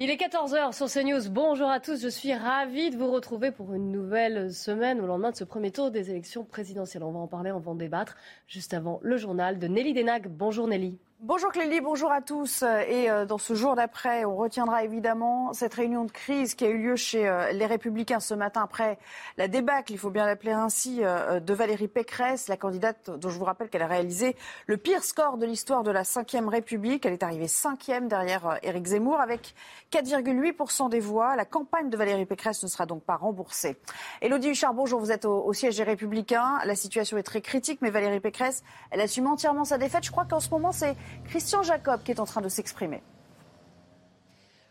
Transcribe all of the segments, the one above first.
Il est 14h sur CNews. Bonjour à tous. Je suis ravie de vous retrouver pour une nouvelle semaine au lendemain de ce premier tour des élections présidentielles. On va en parler, on va en débattre juste avant le journal de Nelly Denac. Bonjour Nelly. Bonjour Clélie, bonjour à tous. Et euh, dans ce jour d'après, on retiendra évidemment cette réunion de crise qui a eu lieu chez euh, les Républicains ce matin après la débâcle, il faut bien l'appeler ainsi, euh, de Valérie Pécresse, la candidate dont je vous rappelle qu'elle a réalisé le pire score de l'histoire de la Ve République. Elle est arrivée cinquième derrière Éric Zemmour avec 4,8% des voix. La campagne de Valérie Pécresse ne sera donc pas remboursée. Élodie Huchard, bonjour, vous êtes au siège des Républicains. La situation est très critique, mais Valérie Pécresse, elle assume entièrement sa défaite. Je crois qu'en ce moment, c'est Christian Jacob qui est en train de s'exprimer.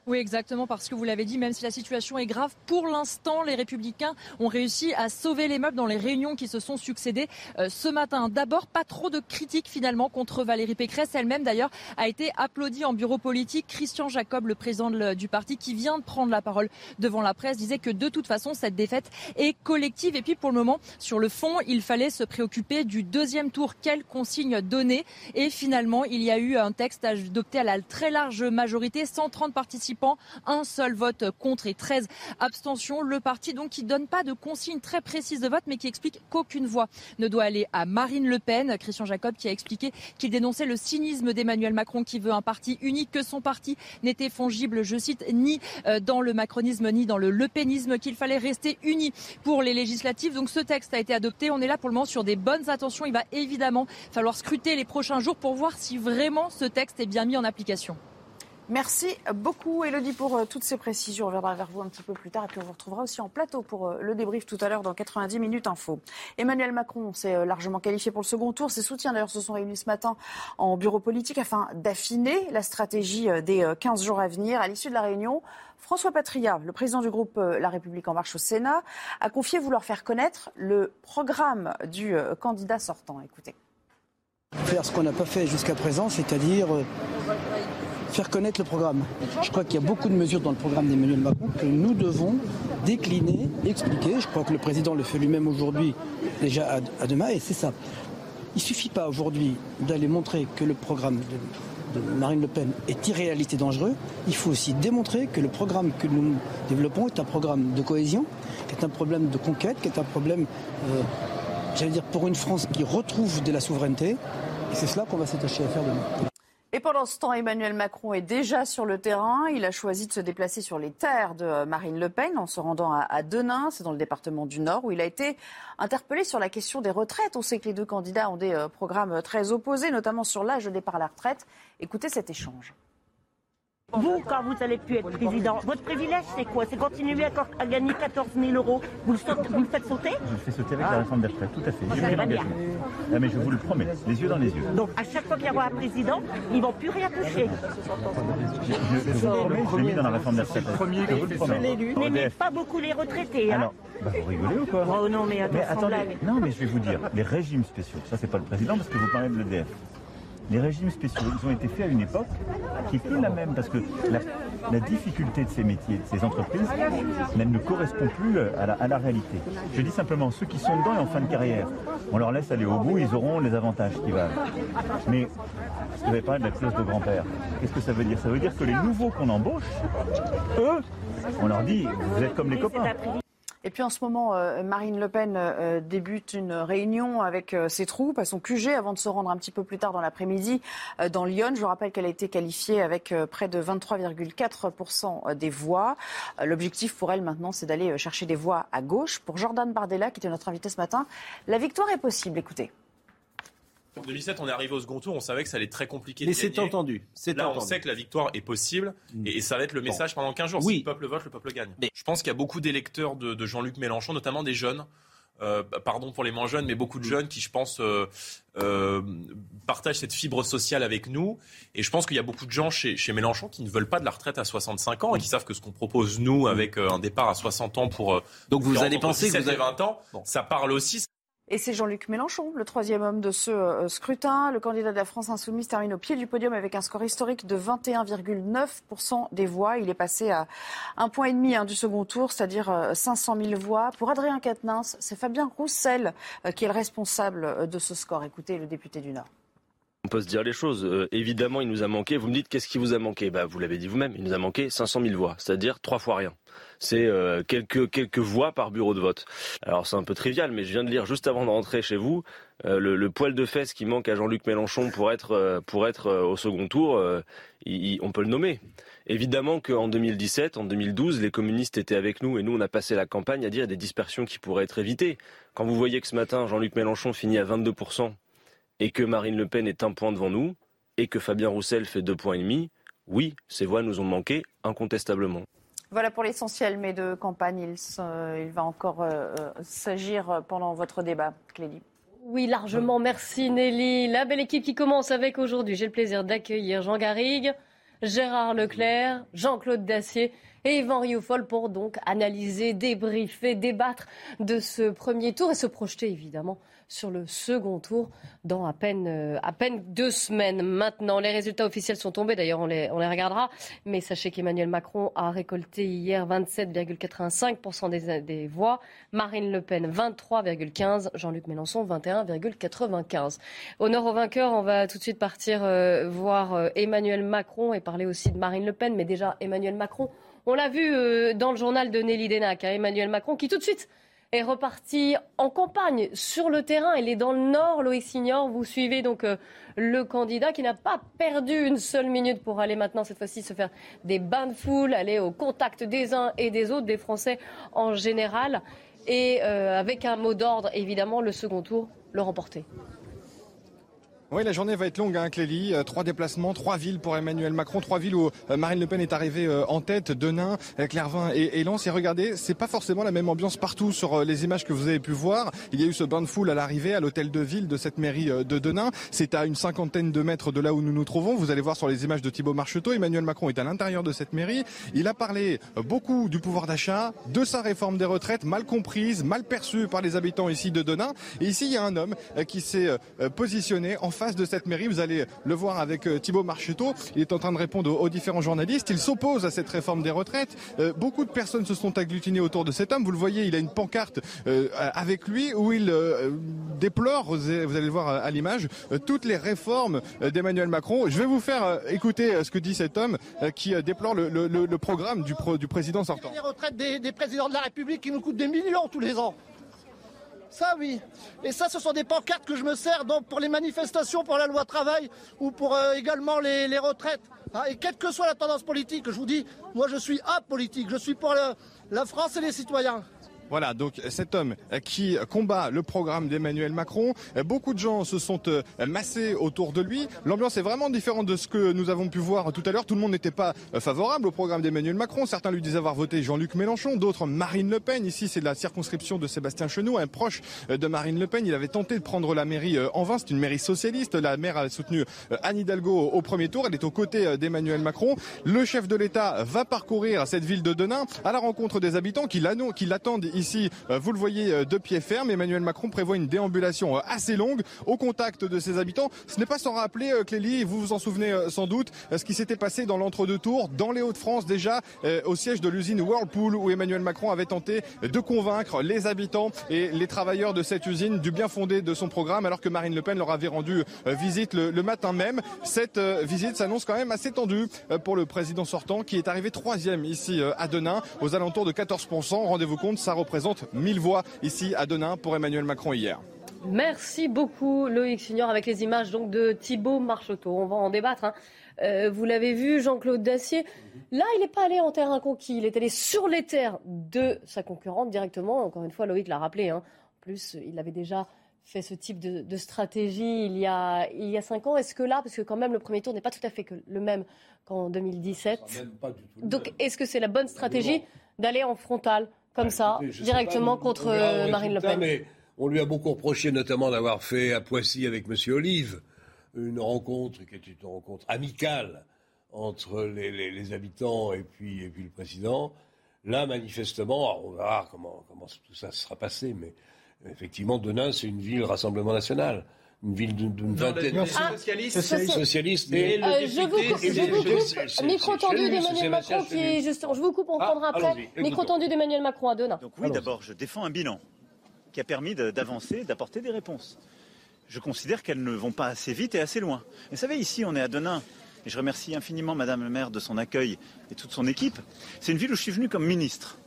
Oui, exactement, parce que vous l'avez dit, même si la situation est grave, pour l'instant, les républicains ont réussi à sauver les meubles dans les réunions qui se sont succédées euh, ce matin. D'abord, pas trop de critiques finalement contre Valérie Pécresse. Elle-même, d'ailleurs, a été applaudie en bureau politique. Christian Jacob, le président du parti, qui vient de prendre la parole devant la presse, disait que de toute façon, cette défaite est collective. Et puis, pour le moment, sur le fond, il fallait se préoccuper du deuxième tour. Quelles consignes donner? Et finalement, il y a eu un texte adopté à la très large majorité, 130 participants un seul vote contre et 13 abstentions. Le parti donc qui donne pas de consigne très précise de vote, mais qui explique qu'aucune voix ne doit aller à Marine Le Pen. Christian Jacob qui a expliqué qu'il dénonçait le cynisme d'Emmanuel Macron qui veut un parti unique, que son parti n'était fongible, je cite, ni euh, dans le macronisme ni dans le lepénisme, qu'il fallait rester unis pour les législatives. Donc ce texte a été adopté. On est là pour le moment sur des bonnes attentions. Il va évidemment falloir scruter les prochains jours pour voir si vraiment ce texte est bien mis en application. Merci beaucoup, Elodie, pour euh, toutes ces précisions. On reviendra vers vous un petit peu plus tard et puis on vous retrouvera aussi en plateau pour euh, le débrief tout à l'heure dans 90 minutes info. Emmanuel Macron s'est euh, largement qualifié pour le second tour. Ses soutiens, d'ailleurs, se sont réunis ce matin en bureau politique afin d'affiner la stratégie des 15 jours à venir. À l'issue de la réunion, François Patria, le président du groupe La République en marche au Sénat, a confié vouloir faire connaître le programme du candidat sortant. Écoutez. Faire ce qu'on n'a pas fait jusqu'à présent, c'est-à-dire faire connaître le programme. Je crois qu'il y a beaucoup de mesures dans le programme d'Emmanuel Macron que nous devons décliner, expliquer. Je crois que le président le fait lui-même aujourd'hui, déjà à, demain, et c'est ça. Il ne suffit pas aujourd'hui d'aller montrer que le programme de, Marine Le Pen est irréaliste et dangereux. Il faut aussi démontrer que le programme que nous développons est un programme de cohésion, qui est un problème de conquête, qui est un problème, euh, j'allais dire, pour une France qui retrouve de la souveraineté. Et c'est cela qu'on va s'attacher à faire demain. Et pendant ce temps, Emmanuel Macron est déjà sur le terrain. Il a choisi de se déplacer sur les terres de Marine Le Pen en se rendant à Denain, c'est dans le département du Nord, où il a été interpellé sur la question des retraites. On sait que les deux candidats ont des euh, programmes très opposés, notamment sur l'âge de départ à la retraite. Écoutez cet échange. Vous, quand vous allez plus être président, votre privilège, c'est quoi? C'est continuer à, gagner 14 000 euros. Vous le, vous le faites sauter? Je le fais sauter avec la réforme des retraites, tout à fait. J'ai pris l'engagement. Ah, mais je vous le promets, les yeux dans les yeux. Donc, à chaque fois qu'il y aura un président, ils ne vont plus rien toucher. Je, je, je vous promets, je l'ai mis dans la réforme des retraites. Premier que vous le promets. N'aimez pas beaucoup les retraités. Hein Alors, bah, vous rigolez ou quoi? Oh non, mais, mais attendez. Non, mais je vais vous dire, les régimes spéciaux, ça c'est pas le président parce que vous parlez de l'EDF les régimes spéciaux, ils ont été faits à une époque qui est plus la même, parce que la, difficulté de ces métiers, de ces entreprises, elle ne correspond plus à la, à la, réalité. Je dis simplement, ceux qui sont dedans et en fin de carrière, on leur laisse aller au bout, ils auront les avantages qui valent. Mais, vous avez parlé de la clause de grand-père. Qu'est-ce que ça veut dire? Ça veut dire que les nouveaux qu'on embauche, eux, on leur dit, vous êtes comme les copains. Et puis en ce moment, euh, Marine Le Pen euh, débute une réunion avec euh, ses troupes à son QG avant de se rendre un petit peu plus tard dans l'après-midi dans Lyon. Je vous rappelle qu'elle a été qualifiée avec près de 23,4% des voix. L'objectif pour elle maintenant, c'est d'aller chercher des voix à gauche. Pour Jordan Bardella, qui était notre invité ce matin, la victoire est possible. Écoutez. En 2007, on est arrivé au second tour, on savait que ça allait être très compliqué. Mais c'est entendu. Là, on sait que la victoire est possible mm. et, ça va être le message pendant 15 jours. Si le peuple vote, le peuple gagne. Je pense qu'il y a beaucoup d'électeurs de, Jean-Luc Mélenchon, notamment des jeunes. Euh, pardon pour les moins jeunes, mais beaucoup de mm. jeunes qui, je pense, euh, euh, partagent cette fibre sociale avec nous. Et je pense qu'il y a beaucoup de gens chez, Mélenchon qui ne veulent pas de la retraite à 65 ans et qui savent que ce qu'on propose, nous, mm. avec un départ à 60 ans pour... Donc vous allez penser que vous avez... 20 ans, ça parle aussi, et c'est Jean-Luc Mélenchon, le troisième homme de ce euh, scrutin. Le candidat de la France insoumise termine au pied du podium avec un score historique de 21,9% des voix. Il est passé à un point et demi hein, du second tour, c'est-à-dire 500 euh, 000 voix. Pour Adrien Quatennens, c'est Fabien Roussel euh, qui est le responsable de ce score. Écoutez le député du Nord. On peut se dire les choses. Euh, évidemment, il nous a manqué. Vous me dites qu'est-ce qui vous a manqué? Bah, Vous l'avez dit vous-même, il nous a manqué 500 000 voix, c'est-à-dire trois fois rien. C'est euh, quelques, quelques voix par bureau de vote. Alors c'est un peu trivial, mais je viens de lire juste avant de rentrer chez vous euh, le, poil de fesses qui manque à Jean-Luc Mélenchon pour être, pour être au second tour, on peut le nommer. Évidemment qu'en 2017, en 2012, les communistes étaient avec nous et nous, on a passé la campagne à dire des dispersions qui pourraient être évitées. Quand vous voyez que ce matin, Jean-Luc Mélenchon finit à 22%, et que Marine Le Pen est un point devant nous et que Fabien Roussel fait deux points et demi, oui, ces voix nous ont manqué incontestablement. Voilà pour l'essentiel, mais de campagne, il, va encore euh, euh, s'agir pendant votre débat, Clélie. Oui, largement. Merci Nelly. La belle équipe qui commence avec aujourd'hui. J'ai le plaisir d'accueillir Jean Garrigue, Gérard Leclerc, Jean-Claude Dacier et Yvan Rioufol pour donc analyser, débriefer, débattre de ce premier tour et se projeter évidemment sur le second tour dans à peine, euh, à peine deux semaines maintenant. Les résultats officiels sont tombés, d'ailleurs on les, on les regardera, mais sachez qu'Emmanuel Macron a récolté hier 27,85% des, des voix, Marine Le Pen 23,15%, Jean-Luc Mélenchon 21,95%. Honneur aux vainqueurs, on va tout de suite partir euh, voir euh, Emmanuel Macron et parler aussi de Marine Le Pen, mais déjà Emmanuel Macron, on l'a vu dans le journal de Nelly Denac, hein, Emmanuel Macron qui tout de suite est reparti en campagne sur le terrain. Il est dans le nord, Loïc Signor. Vous suivez donc euh, le candidat qui n'a pas perdu une seule minute pour aller maintenant, cette fois-ci, se faire des bains de foule, aller au contact des uns et des autres, des Français en général. Et euh, avec un mot d'ordre, évidemment, le second tour, le remporter. Oui, la journée va être longue, hein, Clélie. Euh, trois déplacements, trois villes pour Emmanuel Macron, trois villes où euh, Marine Le Pen est arrivée euh, en tête, Denain, Clairvin et, et Lens. Et regardez, c'est pas forcément la même ambiance partout sur les images que vous avez pu voir. Il y a eu ce bain de foule à l'arrivée à l'hôtel de ville de cette mairie de Denain. C'est à une cinquantaine de mètres de là où nous nous trouvons. Vous allez voir sur les images de Thibault Marcheteau, Emmanuel Macron est à l'intérieur de cette mairie. Il a parlé beaucoup du pouvoir d'achat, de sa réforme des retraites, mal comprise, mal perçue par les habitants ici de Denain. Et ici, il y a un homme qui s'est positionné face de cette mairie. Vous allez le voir avec euh, Thibault Marcheteau. Il est en train de répondre aux, différents journalistes. Il s'oppose à cette réforme des retraites. Euh, beaucoup de personnes se sont agglutinées autour de cet homme. Vous le voyez, il a une pancarte euh, avec lui où il déplore, vous allez le voir à l'image, toutes les réformes d'Emmanuel Macron. Je vais vous faire écouter ce que dit cet homme qui déplore le, programme du, président sortant. Les retraites des présidents de la République qui nous coûtent des millions tous les ans. Ça, oui. Et ça, ce sont des pancartes que je me sers donc pour les manifestations pour la loi travail ou pour euh, également les, retraites. Ah, et quelle que soit la tendance politique, je vous dis, moi je suis apolitique. Je suis pour la France et les citoyens. Voilà, donc cet homme qui combat le programme d'Emmanuel Macron, beaucoup de gens se sont euh, massés autour de lui. L'ambiance est vraiment différente de ce que nous avons pu voir tout à l'heure. Tout le monde n'était pas euh, favorable au programme d'Emmanuel Macron. Certains lui disaient avoir voté Jean-Luc Mélenchon, d'autres Marine Le Pen. Ici, c'est la circonscription de Sébastien Chenoux, un proche euh, de Marine Le Pen. Il avait tenté de prendre la mairie en vain. C'est une mairie socialiste. La maire a soutenu Anne Hidalgo au premier tour. Elle est aux côtés d'Emmanuel Macron. Le chef de l'État va parcourir cette ville de Denain à la rencontre des habitants qui l'attendent ici, euh, vous le voyez, euh, de pied ferme. Emmanuel Macron prévoit une déambulation euh, assez longue au contact de ses habitants. Ce n'est pas sans rappeler, Clélie, vous vous en souvenez sans doute, ce qui s'était passé dans l'entre-deux tours, dans les Hauts-de-France déjà, au siège de l'usine Whirlpool, où Emmanuel Macron avait tenté de convaincre les habitants et les travailleurs de cette usine du bien fondé de son programme, alors que Marine Le Pen leur avait rendu visite le, matin même. Cette visite s'annonce quand même assez tendue pour le président sortant, qui est arrivé troisième ici à Denain, aux alentours de 14%. Rendez-vous compte, ça représente 1000 voix ici à Denain pour Emmanuel Macron hier. Merci beaucoup Loïc Signor avec les images donc de Thibault Marcheteau. On va en débattre. Hein. Euh, vous l'avez vu, Jean-Claude Dacier. Là, il n'est pas allé en terrain conquis. Il est allé sur les terres de sa concurrente directement. Encore une fois, Loïc l'a rappelé. Hein. En plus, il avait déjà fait ce type de, stratégie il y, a, il y a cinq ans. Est-ce que là, parce que quand même le premier tour n'est pas tout à fait le même qu'en 2017, donc est-ce que c'est la bonne stratégie d'aller en frontal? Comme ça, directement contre Marine Le Pen. Mais on lui a beaucoup reproché notamment d'avoir fait à Poissy avec M. Olive une rencontre qui était une rencontre amicale entre les, habitants et puis, et puis le président. Là, manifestement, on verra comment, comment tout ça sera passé, mais effectivement, Denain, c'est une ville Rassemblement National une ville d'une vingtaine de socialistes. Socialiste. Et euh, je vous coupe, je vous coupe. Micro tendu d'Emmanuel Macron qui est justement. Je vous coupe, on ah, prendra après. Micro tendu d'Emmanuel Macron à Denain. Donc oui, d'abord, je défends un bilan qui a permis d'avancer, d'apporter des réponses. je considère qu'elles ne vont pas assez vite et assez loin. vous savez, ici, on est à Denain. Et je remercie infiniment Madame le maire de son accueil et toute son équipe. C'est une ville où je suis venu comme ministre.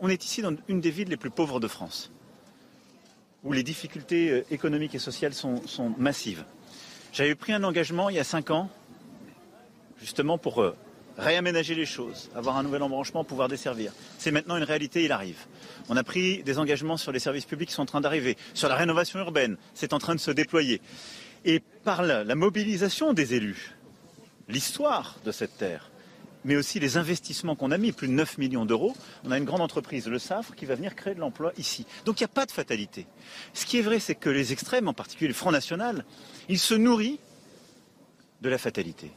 On est ici dans une des villes les plus pauvres de France, où les difficultés euh, économiques et sociales sont, massives. J'avais pris un engagement il y a cinq ans, justement pour euh, réaménager les choses, avoir un nouvel embranchement, pouvoir desservir. C'est maintenant une réalité, il arrive. On a pris des engagements sur les services publics qui sont en train d'arriver, sur la rénovation urbaine, c'est en train de se déployer. Et par la mobilisation des élus, l'histoire de cette terre, mais aussi les investissements qu'on a mis, plus de 9 millions d'euros. On a une grande entreprise, le SAFRE, qui va venir créer de l'emploi ici. Donc il n'y a pas de fatalité. Ce qui est vrai, c'est que les extrêmes, en particulier le Front National, il se nourrit de la fatalité.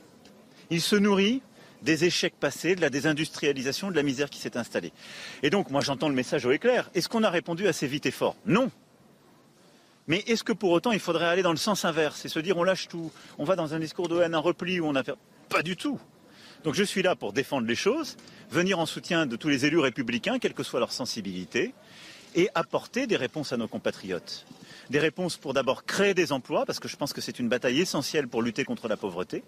Il se nourrit des échecs passés, de la désindustrialisation, de la misère qui s'est installée. Et donc, moi, j'entends le message au éclair. Est-ce qu'on a répondu assez vite et fort? Non. Mais est-ce que pour autant il faudrait aller dans le sens inverse et se dire on lâche tout, on va dans un discours de haine, un repli où on a pas du tout. Donc je suis là pour défendre les choses, venir en soutien de tous les élus républicains, quelle que soit leur sensibilité, et apporter des réponses à nos compatriotes. Des réponses pour d'abord créer des emplois, parce que je pense que c'est une bataille essentielle pour lutter contre la pauvreté,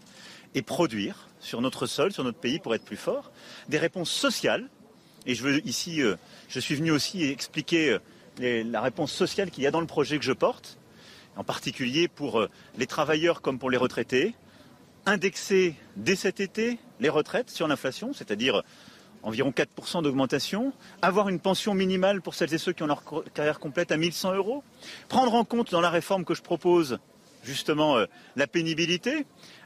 et produire sur notre sol, sur notre pays pour être plus fort. Des réponses sociales, et je veux ici, euh, je suis venu aussi expliquer euh, la réponse sociale qu'il y a dans le projet que je porte, en particulier pour euh, les travailleurs comme pour les retraités, indexer dès cet été les retraites sur l'inflation, c'est-à-dire environ 4% d'augmentation, avoir une pension minimale pour celles et ceux qui ont leur carrière complète à 1100 euros, prendre en compte dans la réforme que je propose justement euh, la pénibilité,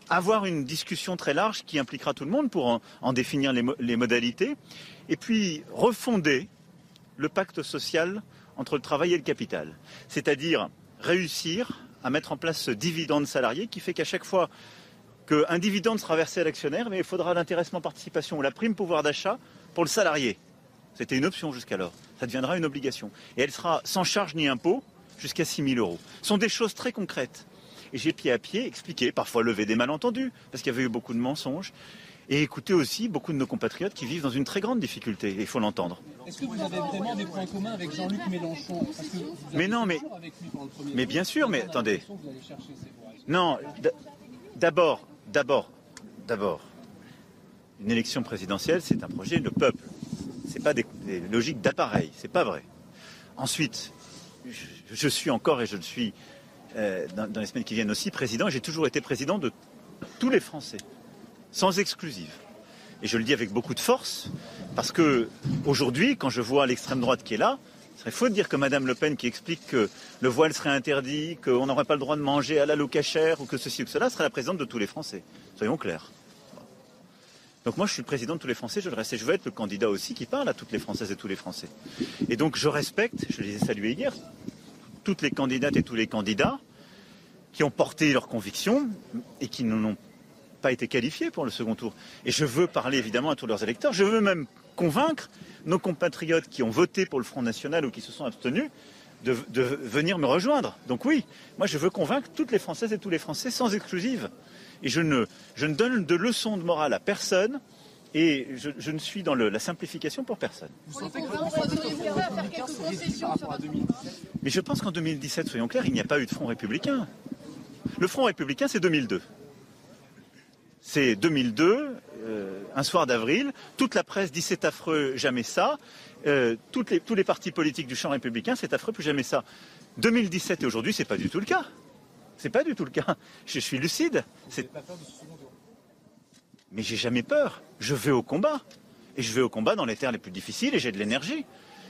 avoir une discussion très large qui impliquera tout le monde pour en, définir les modalités, et puis refonder le pacte social entre le travail et le capital. C'est-à-dire réussir à mettre en place ce dividende salarié qui fait qu'à chaque fois qu'un dividende sera versé à l'actionnaire, mais il faudra l'intéressement participation ou la prime pouvoir d'achat pour le salarié. C'était une option jusqu'alors. Ça deviendra une obligation. Et elle sera sans charge ni impôt jusqu'à 6 000 euros. Ce sont des choses très concrètes. Et j'ai pied à pied expliqué, parfois levé des malentendus, parce qu'il y avait eu beaucoup de mensonges, et écouter aussi beaucoup de nos compatriotes qui vivent dans une très grande difficulté. il faut l'entendre. Est-ce que vous avez vraiment des points communs avec Jean-Luc Mélenchon? Mais non, mais, mais bien sûr, mais attendez. Non, d'abord, d'abord, d'abord, une élection présidentielle, c'est un projet de peuple. Ce n'est pas des, logiques d'appareil, c'est pas vrai. Ensuite, je, suis encore et je le suis euh, dans, les semaines qui viennent aussi président. J'ai toujours été président de tous les Français sans exclusive. Et je le dis avec beaucoup de force, parce que aujourd'hui, quand je vois l'extrême droite qui est là, serait faux de dire que Mme Le Pen qui explique que le voile serait interdit, qu'on n'aurait pas le droit de manger à la locachère ou que ceci ou cela serait la présidente de tous les Français. Soyons clairs. Donc moi, je suis le président de tous les Français, je le reste et je veux être le candidat aussi qui parle à toutes les Françaises et tous les Français. Et donc je respecte, je les ai salués hier, toutes les candidates et tous les candidats qui ont porté leurs convictions et qui n'en ont pas été qualifiés pour le second tour. Et je veux parler évidemment à tous leurs électeurs. Je veux même convaincre nos compatriotes qui ont voté pour le Front National ou qui se sont abstenus de, venir me rejoindre. Donc oui, moi je veux convaincre toutes les Françaises et tous les Français sans exclusive. Et je ne, je ne donne de leçons de morale à personne. Et je, ne suis dans la simplification pour personne. Mais je pense qu'en 2017, soyons clairs, il n'y a pas eu de Front républicain. Le Front républicain, c'est 2002. C'est 2002, euh, un soir d'avril. Toute la presse dit c'est affreux, jamais ça. Euh, tous les partis politiques du champ républicain, c'est affreux, plus jamais ça. 2017 et aujourd'hui, c'est pas du tout le cas. C'est pas du tout le cas. Je suis lucide. Mais j'ai jamais peur. Je vais au combat. Et je vais au combat dans les terres les plus difficiles et j'ai de l'énergie.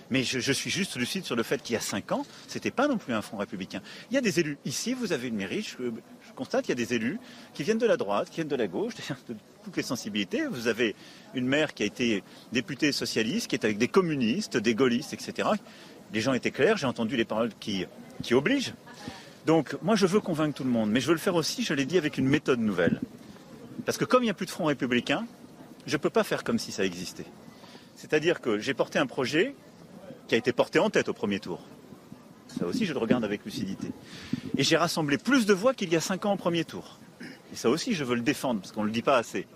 Mais je, suis juste lucide sur le fait qu'il y a cinq ans, ce n'était pas non plus un front républicain. Il y a des élus. Ici, vous avez une mairie, constate qu'il y a des élus qui viennent de la droite, qui viennent de la gauche, de toutes les sensibilités. Vous avez une maire qui a été députée socialiste, qui est avec des communistes, des gaullistes, etc. Les gens étaient clairs, j'ai entendu les paroles qui, qui obligent. Donc moi, je veux convaincre tout le monde, mais je veux le faire aussi, je l'ai dit, avec une méthode nouvelle. Parce que comme il n'y a plus de front républicain, je ne peux pas faire comme si ça existait. C'est-à-dire que j'ai porté un projet qui a été porté en tête au premier tour. Ça aussi, je le regarde avec lucidité. Et j'ai rassemblé plus de voix qu'il y a cinq ans au premier tour. Et ça aussi, je veux le défendre, parce qu'on ne le dit pas assez,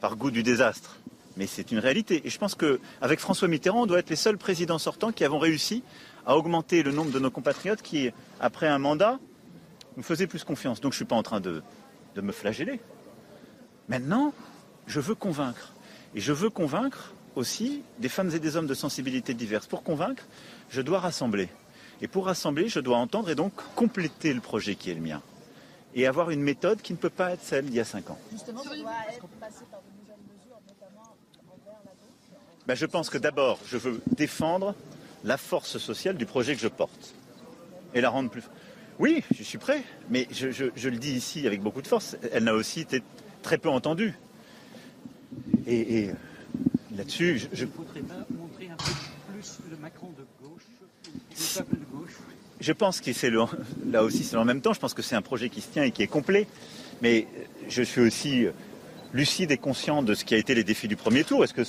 par goût du désastre. Mais c'est une réalité. Et je pense qu'avec François Mitterrand, on doit être les seuls présidents sortants qui avons réussi à augmenter le nombre de nos compatriotes qui, après un mandat, Vous me faisiez plus confiance, donc je ne suis pas en train de, de me flageller. Maintenant, je veux convaincre. Et je veux convaincre aussi des femmes et des hommes de sensibilités diverses. Pour convaincre, je dois rassembler. Et pour rassembler, je dois entendre et donc compléter le projet qui est le mien. Et avoir une méthode qui ne peut pas être celle d'il y a cinq ans. Justement, ça doit passer par de nouvelles mesures, notamment envers la ben, Je pense que d'abord, je veux défendre la force sociale du projet que je porte. Et la rendre plus. Oui, je suis prêt, mais je, le dis ici avec beaucoup de force, elle n'a aussi été très peu entendue. Et, là-dessus, je. ne voudrais pas montrer un peu plus le Macron de gauche, le peuple de gauche Je pense que c'est là aussi, c'est en même temps, je pense que c'est un projet qui se tient et qui est complet. Mais je suis aussi lucide et conscient de ce qui a été les défis du premier tour. Est-ce que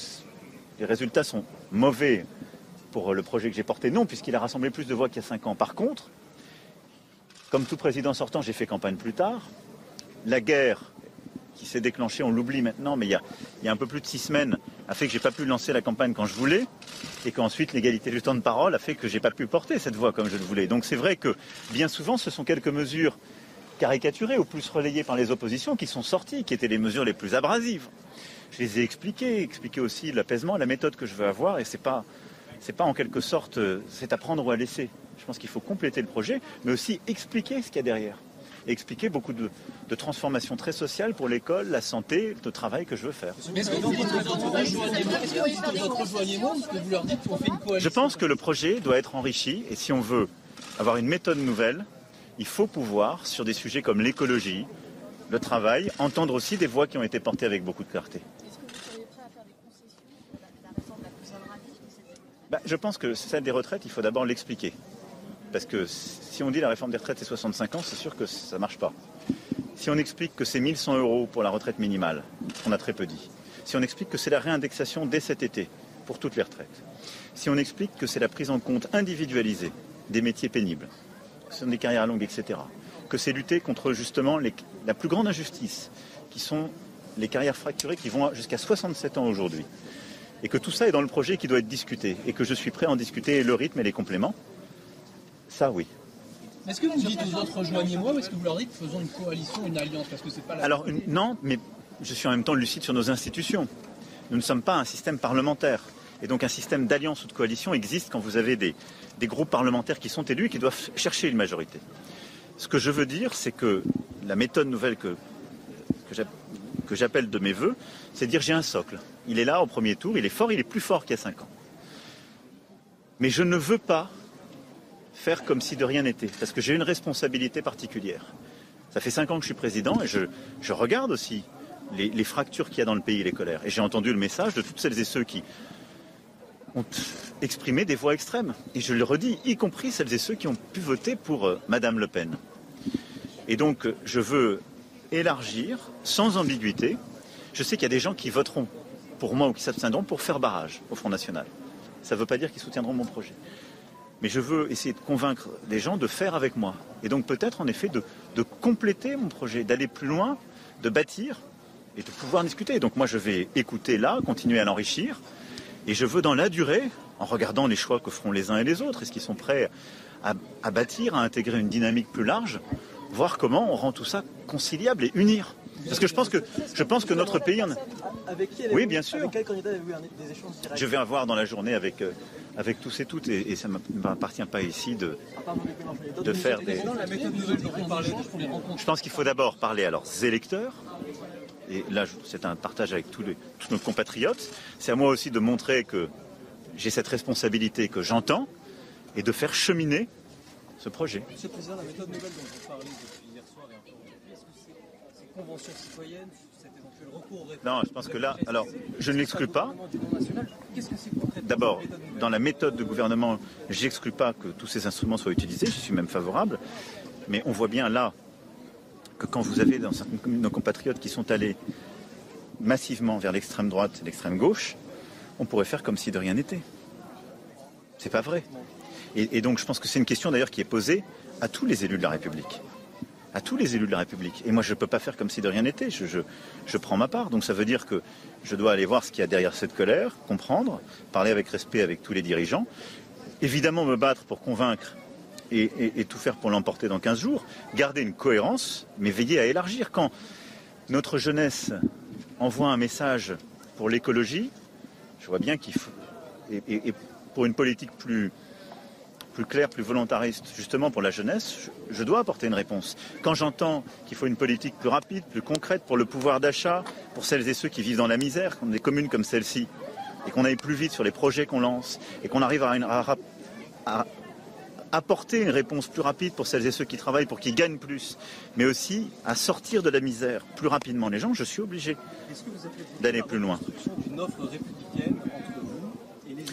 les résultats sont mauvais pour le projet que j'ai porté? Non, puisqu'il a rassemblé plus de voix qu'il y a cinq ans. Par contre, comme tout président sortant, j'ai fait campagne plus tard. La guerre qui s'est déclenchée, on l'oublie maintenant, mais il y, a, un peu plus de six semaines, a fait que j'ai pas pu lancer la campagne quand je voulais, et qu'ensuite l'égalité du temps de parole a fait que j'ai pas pu porter cette voix comme je le voulais. Donc c'est vrai que bien souvent, ce sont quelques mesures caricaturées ou plus relayées par les oppositions qui sont sorties, qui étaient les mesures les plus abrasives. Je les ai expliquées, expliquées aussi l'apaisement, la méthode que je veux avoir, et c'est pas c'est pas en quelque sorte, euh, c'est à prendre ou à laisser. Je pense qu'il faut compléter le projet, mais aussi expliquer ce qu'il y a derrière. Et expliquer beaucoup de, transformations très sociales pour l'école, la santé, le travail que je veux faire. Je pense que le projet doit être enrichi et si on veut avoir une méthode nouvelle, il faut pouvoir, sur des sujets comme l'écologie, le travail, entendre aussi des voix qui ont été portées avec beaucoup de clarté. Bah, je pense que celle des retraites, il faut d'abord l'expliquer. Parce que si on dit la réforme des retraites c'est 65 ans, c'est sûr que ça ne marche pas. Si on explique que c'est 1100 euros pour la retraite minimale, on a très peu dit. Si on explique que c'est la réindexation dès cet été pour toutes les retraites. Si on explique que c'est la prise en compte individualisée des métiers pénibles, ce sont des carrières longues, etc. Que c'est lutter contre justement la plus grande injustice, qui sont les carrières fracturées qui vont jusqu'à 67 ans aujourd'hui et que tout ça est dans le projet qui doit être discuté et que je suis prêt à en discuter le rythme et les compléments, ça oui. Est-ce que vous dites aux autres rejoignez-moi ou est-ce que vous leur dites faisons une coalition, une alliance Parce que c'est pas la Alors non, mais je suis en même temps lucide sur nos institutions. Nous ne sommes pas un système parlementaire. Et donc un système d'alliance ou de coalition existe quand vous avez des, des groupes parlementaires qui sont élus et qui doivent chercher une majorité. Ce que je veux dire, c'est que la méthode nouvelle que, que j'appelle de mes voeux, c'est de dire j'ai un socle. Il est là au premier tour, il est fort, il est plus fort qu'il y a cinq ans. Mais je ne veux pas comme si de rien n'était, parce que j'ai une responsabilité particulière. Ça fait cinq ans que je suis président et je, regarde aussi les, fractures qu'il y a dans le pays et les colères. Et j'ai entendu le message de toutes celles et ceux qui ont exprimé des voix extrêmes. Et je le redis, y compris celles et ceux qui ont pu voter pour euh, Madame Le Pen. Et donc, je veux élargir, sans ambiguïté. Je sais qu'il y a des gens qui voteront pour moi ou qui s'abstiendront pour faire barrage au Front National. Ça ne veut pas dire qu'ils soutiendront mon projet. Mais je veux essayer de convaincre les gens de faire avec moi. Et donc peut-être en effet de, de compléter mon projet, d'aller plus loin, de bâtir et de pouvoir discuter. Donc moi je vais écouter là, continuer à l'enrichir. Et je veux dans la durée, en regardant les choix que feront les uns et les autres, est-ce qu'ils sont prêts à, à bâtir, à intégrer une dynamique plus large, voir comment on rend tout ça conciliable et unir. Parce que je pense que, je pense que notre pays en. Avec qui Oui, bien sûr. Je vais avoir dans la journée avec, euh, avec tous et toutes, et, ça ne m'appartient pas ici de, de faire des... Je pense qu'il faut d'abord parler à leurs électeurs, et là c'est un partage avec tous, les, tous nos compatriotes. C'est à moi aussi de montrer que j'ai cette responsabilité que j'entends, et de faire cheminer ce projet. Monsieur le Président, la méthode nouvelle dont vous parlez depuis hier soir et encore aujourd'hui, est-ce que c'est convention citoyenne cet éventuel recours au Non, je pense que là, alors, je ne l'exclus pas. D'abord, dans la méthode de gouvernement, j'exclus pas que tous ces instruments soient utilisés, je suis même favorable. Mais on voit bien là que quand vous avez dans certaines communes nos compatriotes qui sont allés massivement vers l'extrême droite et l'extrême gauche, on pourrait faire comme si de rien n'était. C'est pas vrai. Et, donc je pense que c'est une question d'ailleurs qui est posée à tous les élus de la République. À tous les élus de la République. Et moi, je ne peux pas faire comme si de rien n'était. Je, prends ma part. Donc ça veut dire que je dois aller voir ce qu'il y a derrière cette colère, comprendre, parler avec respect avec tous les dirigeants. Évidemment, me battre pour convaincre et, tout faire pour l'emporter dans 15 jours, garder une cohérence, mais veiller à élargir. Quand notre jeunesse envoie un message pour l'écologie, je vois bien qu'il faut, et, pour une politique plus, plus claire, plus volontariste, justement pour la jeunesse, je, dois apporter une réponse. Quand j'entends qu'il faut une politique plus rapide, plus concrète pour le pouvoir d'achat, pour celles et ceux qui vivent dans la misère, comme des communes comme celle-ci, et qu'on aille plus vite sur les projets qu'on lance, et qu'on arrive à, à, apporter une réponse plus rapide pour celles et ceux qui travaillent, pour qu'ils gagnent plus, mais aussi à sortir de la misère plus rapidement les gens, je suis obligé d'aller plus loin. Une offre républicaine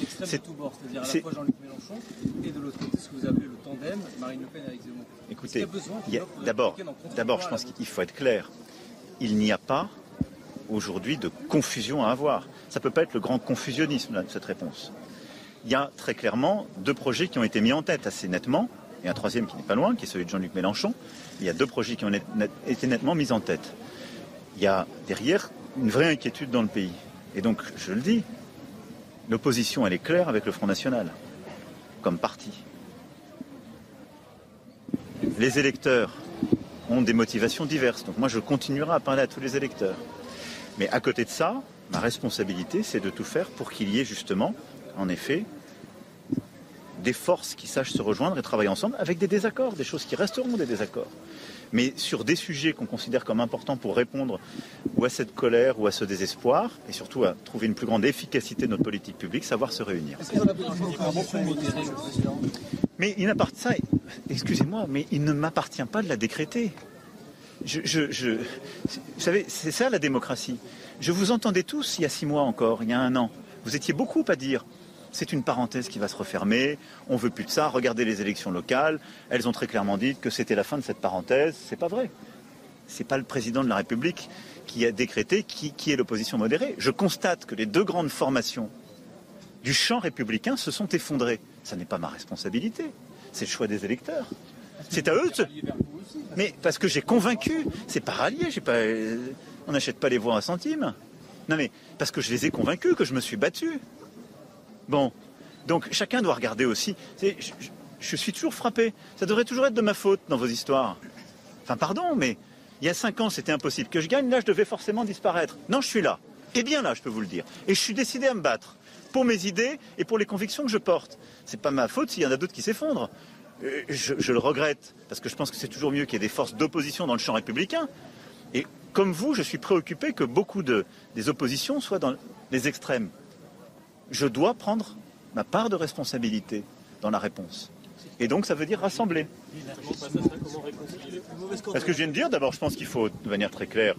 de tous bords, c'est-à-dire à la fois Jean-Luc Mélenchon et de l'autre côté ce que vous appelez le tandem Marine Le Pen avec Zemmour. Écoutez, d'abord, d'abord, je pense qu'il faut être clair. Il n'y a pas aujourd'hui de confusion à avoir. Ça ne peut pas être le grand confusionnisme, cette réponse il y a très clairement deux projets qui ont été mis en tête assez nettement, et un troisième qui n'est pas loin, qui est celui de Jean-Luc Mélenchon. Il y a deux projets qui ont été nettement mis en tête. Il y a derrière une vraie inquiétude dans le pays. Et donc, je le dis, l'opposition, elle est claire avec le Front National, comme parti. Les électeurs ont des motivations diverses. Donc moi, je continuerai à parler à tous les électeurs. Mais à côté de ça, ma responsabilité, c'est de tout faire pour qu'il y ait justement en effet, des forces qui sachent se rejoindre et travailler ensemble avec des désaccords, des choses qui resteront des désaccords. Mais sur des sujets qu'on considère comme importants pour répondre ou à cette colère ou à ce désespoir, et surtout à trouver une plus grande efficacité de notre politique publique, savoir se réunir. Mais il n'appartient, excusez-moi, mais il ne m'appartient pas de la décréter. vous savez, c'est ça la démocratie. Je vous entendais tous il y a six mois encore, il y a un an. Vous étiez beaucoup à dire c'est une parenthèse qui va se refermer, on veut plus de ça, regardez les élections locales, elles ont très clairement dit que c'était la fin de cette parenthèse, c'est pas vrai. C'est pas le président de la République qui a décrété qui, est l'opposition modérée. Je constate que les deux grandes formations du champ républicain se sont effondrées. Ça n'est pas ma responsabilité, c'est le choix des électeurs. C'est à eux. Mais parce que j'ai convaincu, c'est pas rallié, pas... Euh, on n'achète pas les voix à centime. Non mais parce que je les ai convaincus, que je me suis battu. Bon, donc chacun doit regarder aussi. Je, suis toujours frappé. Ça devrait toujours être de ma faute dans vos histoires. Enfin, pardon, mais il y a cinq ans, c'était impossible que je gagne. Là, je devais forcément disparaître. Non, je suis là. Et bien là, je peux vous le dire. Et je suis décidé à me battre pour mes idées et pour les convictions que je porte. C'est pas ma faute s'il y en a d'autres qui s'effondrent. Euh, je, je, le regrette parce que je pense que c'est toujours mieux qu'il y ait des forces d'opposition dans le champ républicain. Et comme vous, je suis préoccupé que beaucoup de, des oppositions soient dans les extrêmes je dois prendre ma part de responsabilité dans la réponse. Et donc, ça veut dire rassembler. Parce que je viens de dire, d'abord, je pense qu'il faut, de manière très claire,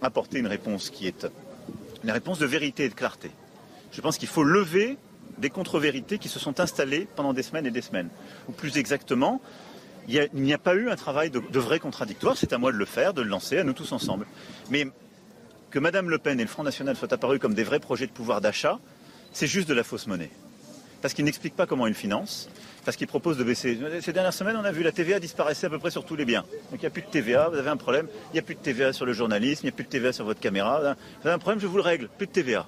apporter une réponse qui est une réponse de vérité et de clarté. Je pense qu'il faut lever des contre-vérités qui se sont installées pendant des semaines et des semaines. Ou plus exactement, il n'y a, pas eu un travail de, de vrai contradictoire. C'est à moi de le faire, de le lancer, à nous tous ensemble. Mais que Mme Le Pen et le Front National soient apparus comme des vrais projets de pouvoir d'achat, c'est juste de la fausse monnaie. Parce qu'il n'explique pas comment il finance, parce qu'il propose de baisser. Ces dernières semaines, on a vu la TVA disparaître à peu près sur tous les biens. Donc il n'y a plus de TVA, vous avez un problème, il n'y a plus de TVA sur le journalisme, il n'y a plus de TVA sur votre caméra. Vous avez un problème, je vous le règle, plus de TVA.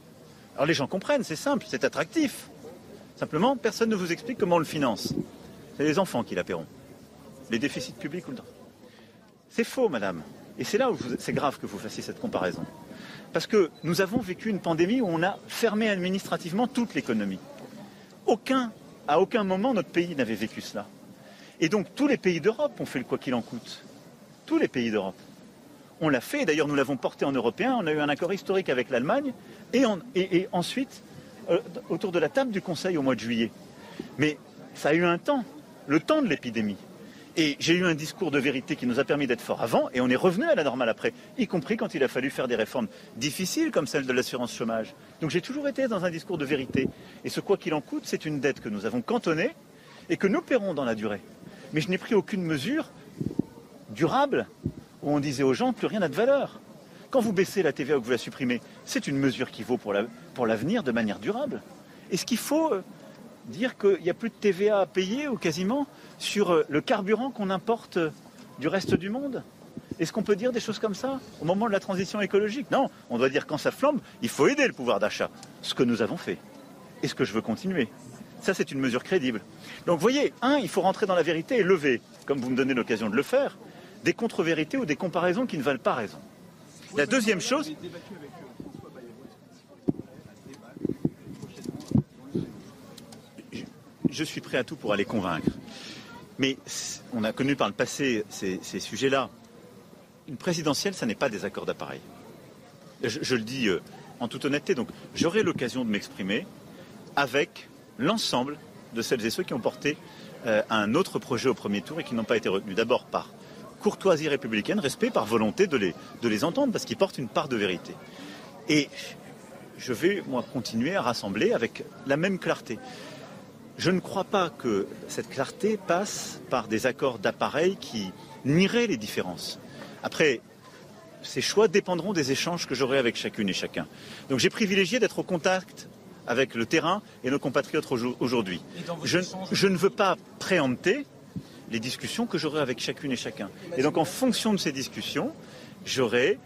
Alors les gens comprennent, c'est simple, c'est attractif. Simplement, personne ne vous explique comment on le finance. C'est les enfants qui la paieront. Les déficits publics ou le... C'est faux, madame. Et c'est là où c'est grave que vous fassiez cette comparaison. Parce que nous avons vécu une pandémie où on a fermé administrativement toute l'économie. Aucun, à aucun moment, notre pays n'avait vécu cela. Et donc tous les pays d'Europe ont fait le quoi qu'il en coûte. Tous les pays d'Europe. On l'a fait, d'ailleurs nous l'avons porté en européen, on a eu un accord historique avec l'Allemagne, et, ensuite, euh, autour de la table du Conseil au mois de juillet. Mais ça a eu un temps, le temps de l'épidémie. Et j'ai eu un discours de vérité qui nous a permis d'être forts avant, et on est revenu à la normale après, y compris quand il a fallu faire des réformes difficiles comme celle de l'assurance chômage. Donc j'ai toujours été dans un discours de vérité. Et ce quoi qu'il en coûte, c'est une dette que nous avons cantonnée et que nous paierons dans la durée. Mais je n'ai pris aucune mesure durable où on disait aux gens plus rien n'a de valeur. Quand vous baissez la TVA ou que vous la supprimez, c'est une mesure qui vaut pour l'avenir de manière durable. Est-ce qu'il faut euh, dire qu'il n'y a plus de TVA à payer ou quasiment sur euh, le carburant qu'on importe euh, du reste du monde? Est-ce qu'on peut dire des choses comme ça au moment de la transition écologique? Non, on doit dire quand ça flambe, il faut aider le pouvoir d'achat, ce que nous avons fait et ce que je veux continuer. Ça, c'est une mesure crédible. Donc, vous voyez, un, il faut rentrer dans la vérité et lever, comme vous me donnez l'occasion de le faire, des contre-vérités ou des comparaisons qui ne valent pas raison. La deuxième chose. Je suis prêt à tout pour aller convaincre. Mais on a connu par le passé ces, sujets-là. Une présidentielle, ça n'est pas des accords d'appareil. Je, le dis euh, en toute honnêteté. Donc, j'aurai l'occasion de m'exprimer avec l'ensemble de celles et ceux qui ont porté euh, un autre projet au premier tour et qui n'ont pas été retenus. D'abord par courtoisie républicaine, respect, par volonté de les, de les entendre, parce qu'ils portent une part de vérité. Et je vais, moi, continuer à rassembler avec la même clarté. Je ne crois pas que cette clarté passe par des accords d'appareil qui nieraient les différences. Après, ces choix dépendront des échanges que j'aurai avec chacune et chacun. Donc j'ai privilégié d'être au contact avec le terrain et nos compatriotes aujourd'hui. Je, je, ne veux pas préempter les discussions que j'aurai avec chacune et chacun. Et donc en fonction de ces discussions, j'aurai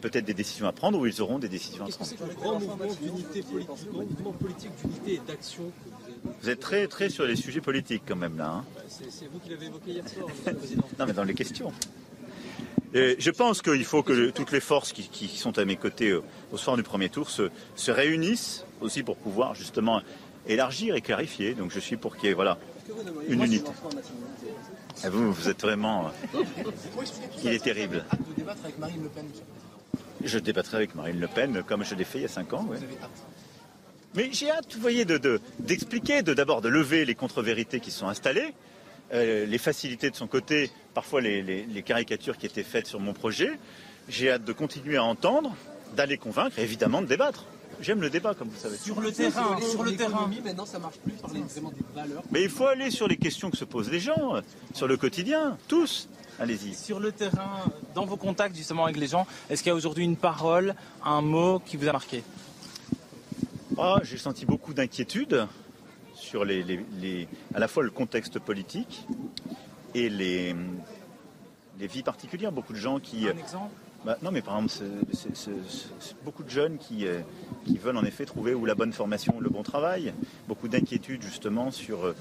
peut-être des décisions à prendre ou ils auront des décisions à prendre. C'est le grand mouvement d'unité politique, d'unité et d'action vous êtes très, très sur les sujets politiques quand même là. Hein. Bah, c'est vous qui l'avez évoqué hier soir, Monsieur le Président. non, mais dans les questions. je pense qu'il faut que toutes les forces qui, sont à mes côtés euh, au soir du premier tour se, se, réunissent aussi pour pouvoir justement élargir et clarifier. Donc je suis pour qu'il y ait voilà, une unité. Ah, vous, vous êtes vraiment. Euh, il est terrible. Je débattrai avec Marine Le Pen comme je l'ai fait il y a cinq ans. Mais j'ai hâte, vous voyez, d'expliquer, de, d'abord de, lever les contre-vérités qui sont installées, euh, les facilités de son côté, parfois les, caricatures qui étaient faites sur mon projet. J'ai hâte de continuer à entendre, d'aller convaincre et évidemment de débattre. J'aime le débat, comme vous savez. Sur le terrain, sur le terrain. Maintenant, ça marche plus parler vraiment des valeurs. Mais il faut aller sur les questions que se posent les gens, sur le quotidien, tous. Allez-y. Sur le terrain, dans vos contacts justement avec les gens, est-ce qu'il y a aujourd'hui une parole, un mot qui vous a marqué? Ah, J'ai senti beaucoup d'inquiétude sur les, à la fois le contexte politique et les, les vies particulières. Beaucoup de gens qui. Un exemple bah, non, mais par exemple, beaucoup de jeunes qui, euh, qui, veulent en effet trouver ou la bonne formation ou le bon travail. Beaucoup d'inquiétudes justement sur euh,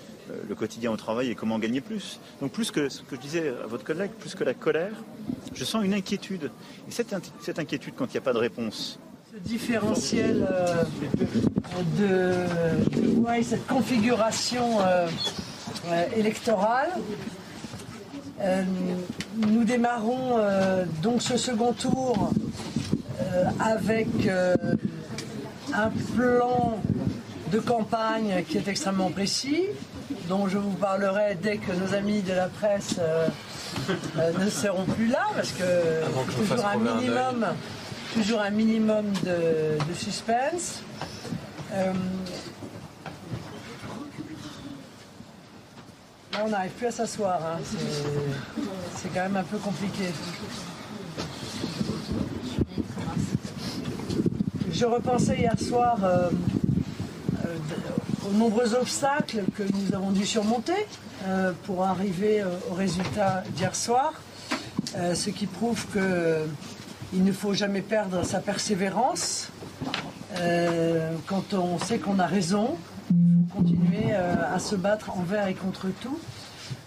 le quotidien au travail et comment gagner plus. Donc plus que ce que je disais à votre collègue, plus que la colère, je sens une inquiétude. Et cette, cette inquiétude quand il n'y a pas de réponse. Ce différentiel euh, de, cette configuration électorale. Euh, nous démarrons euh, donc ce second tour euh, avec un plan de campagne qui est extrêmement précis, dont je vous parlerai dès que nos amis de la presse ne seront plus là, parce que toujours un, minimum, toujours un minimum de, suspense. on n'arrive plus à s'asseoir. Hein. C'est quand même un peu compliqué. Je repensais hier soir euh, euh, aux nombreux obstacles que nous avons dû surmonter euh, pour arriver au résultat d'hier soir, ce qui prouve qu'il ne faut jamais perdre sa persévérance. Quand on sait qu'on a raison, continuer euh, à se battre envers et contre tout,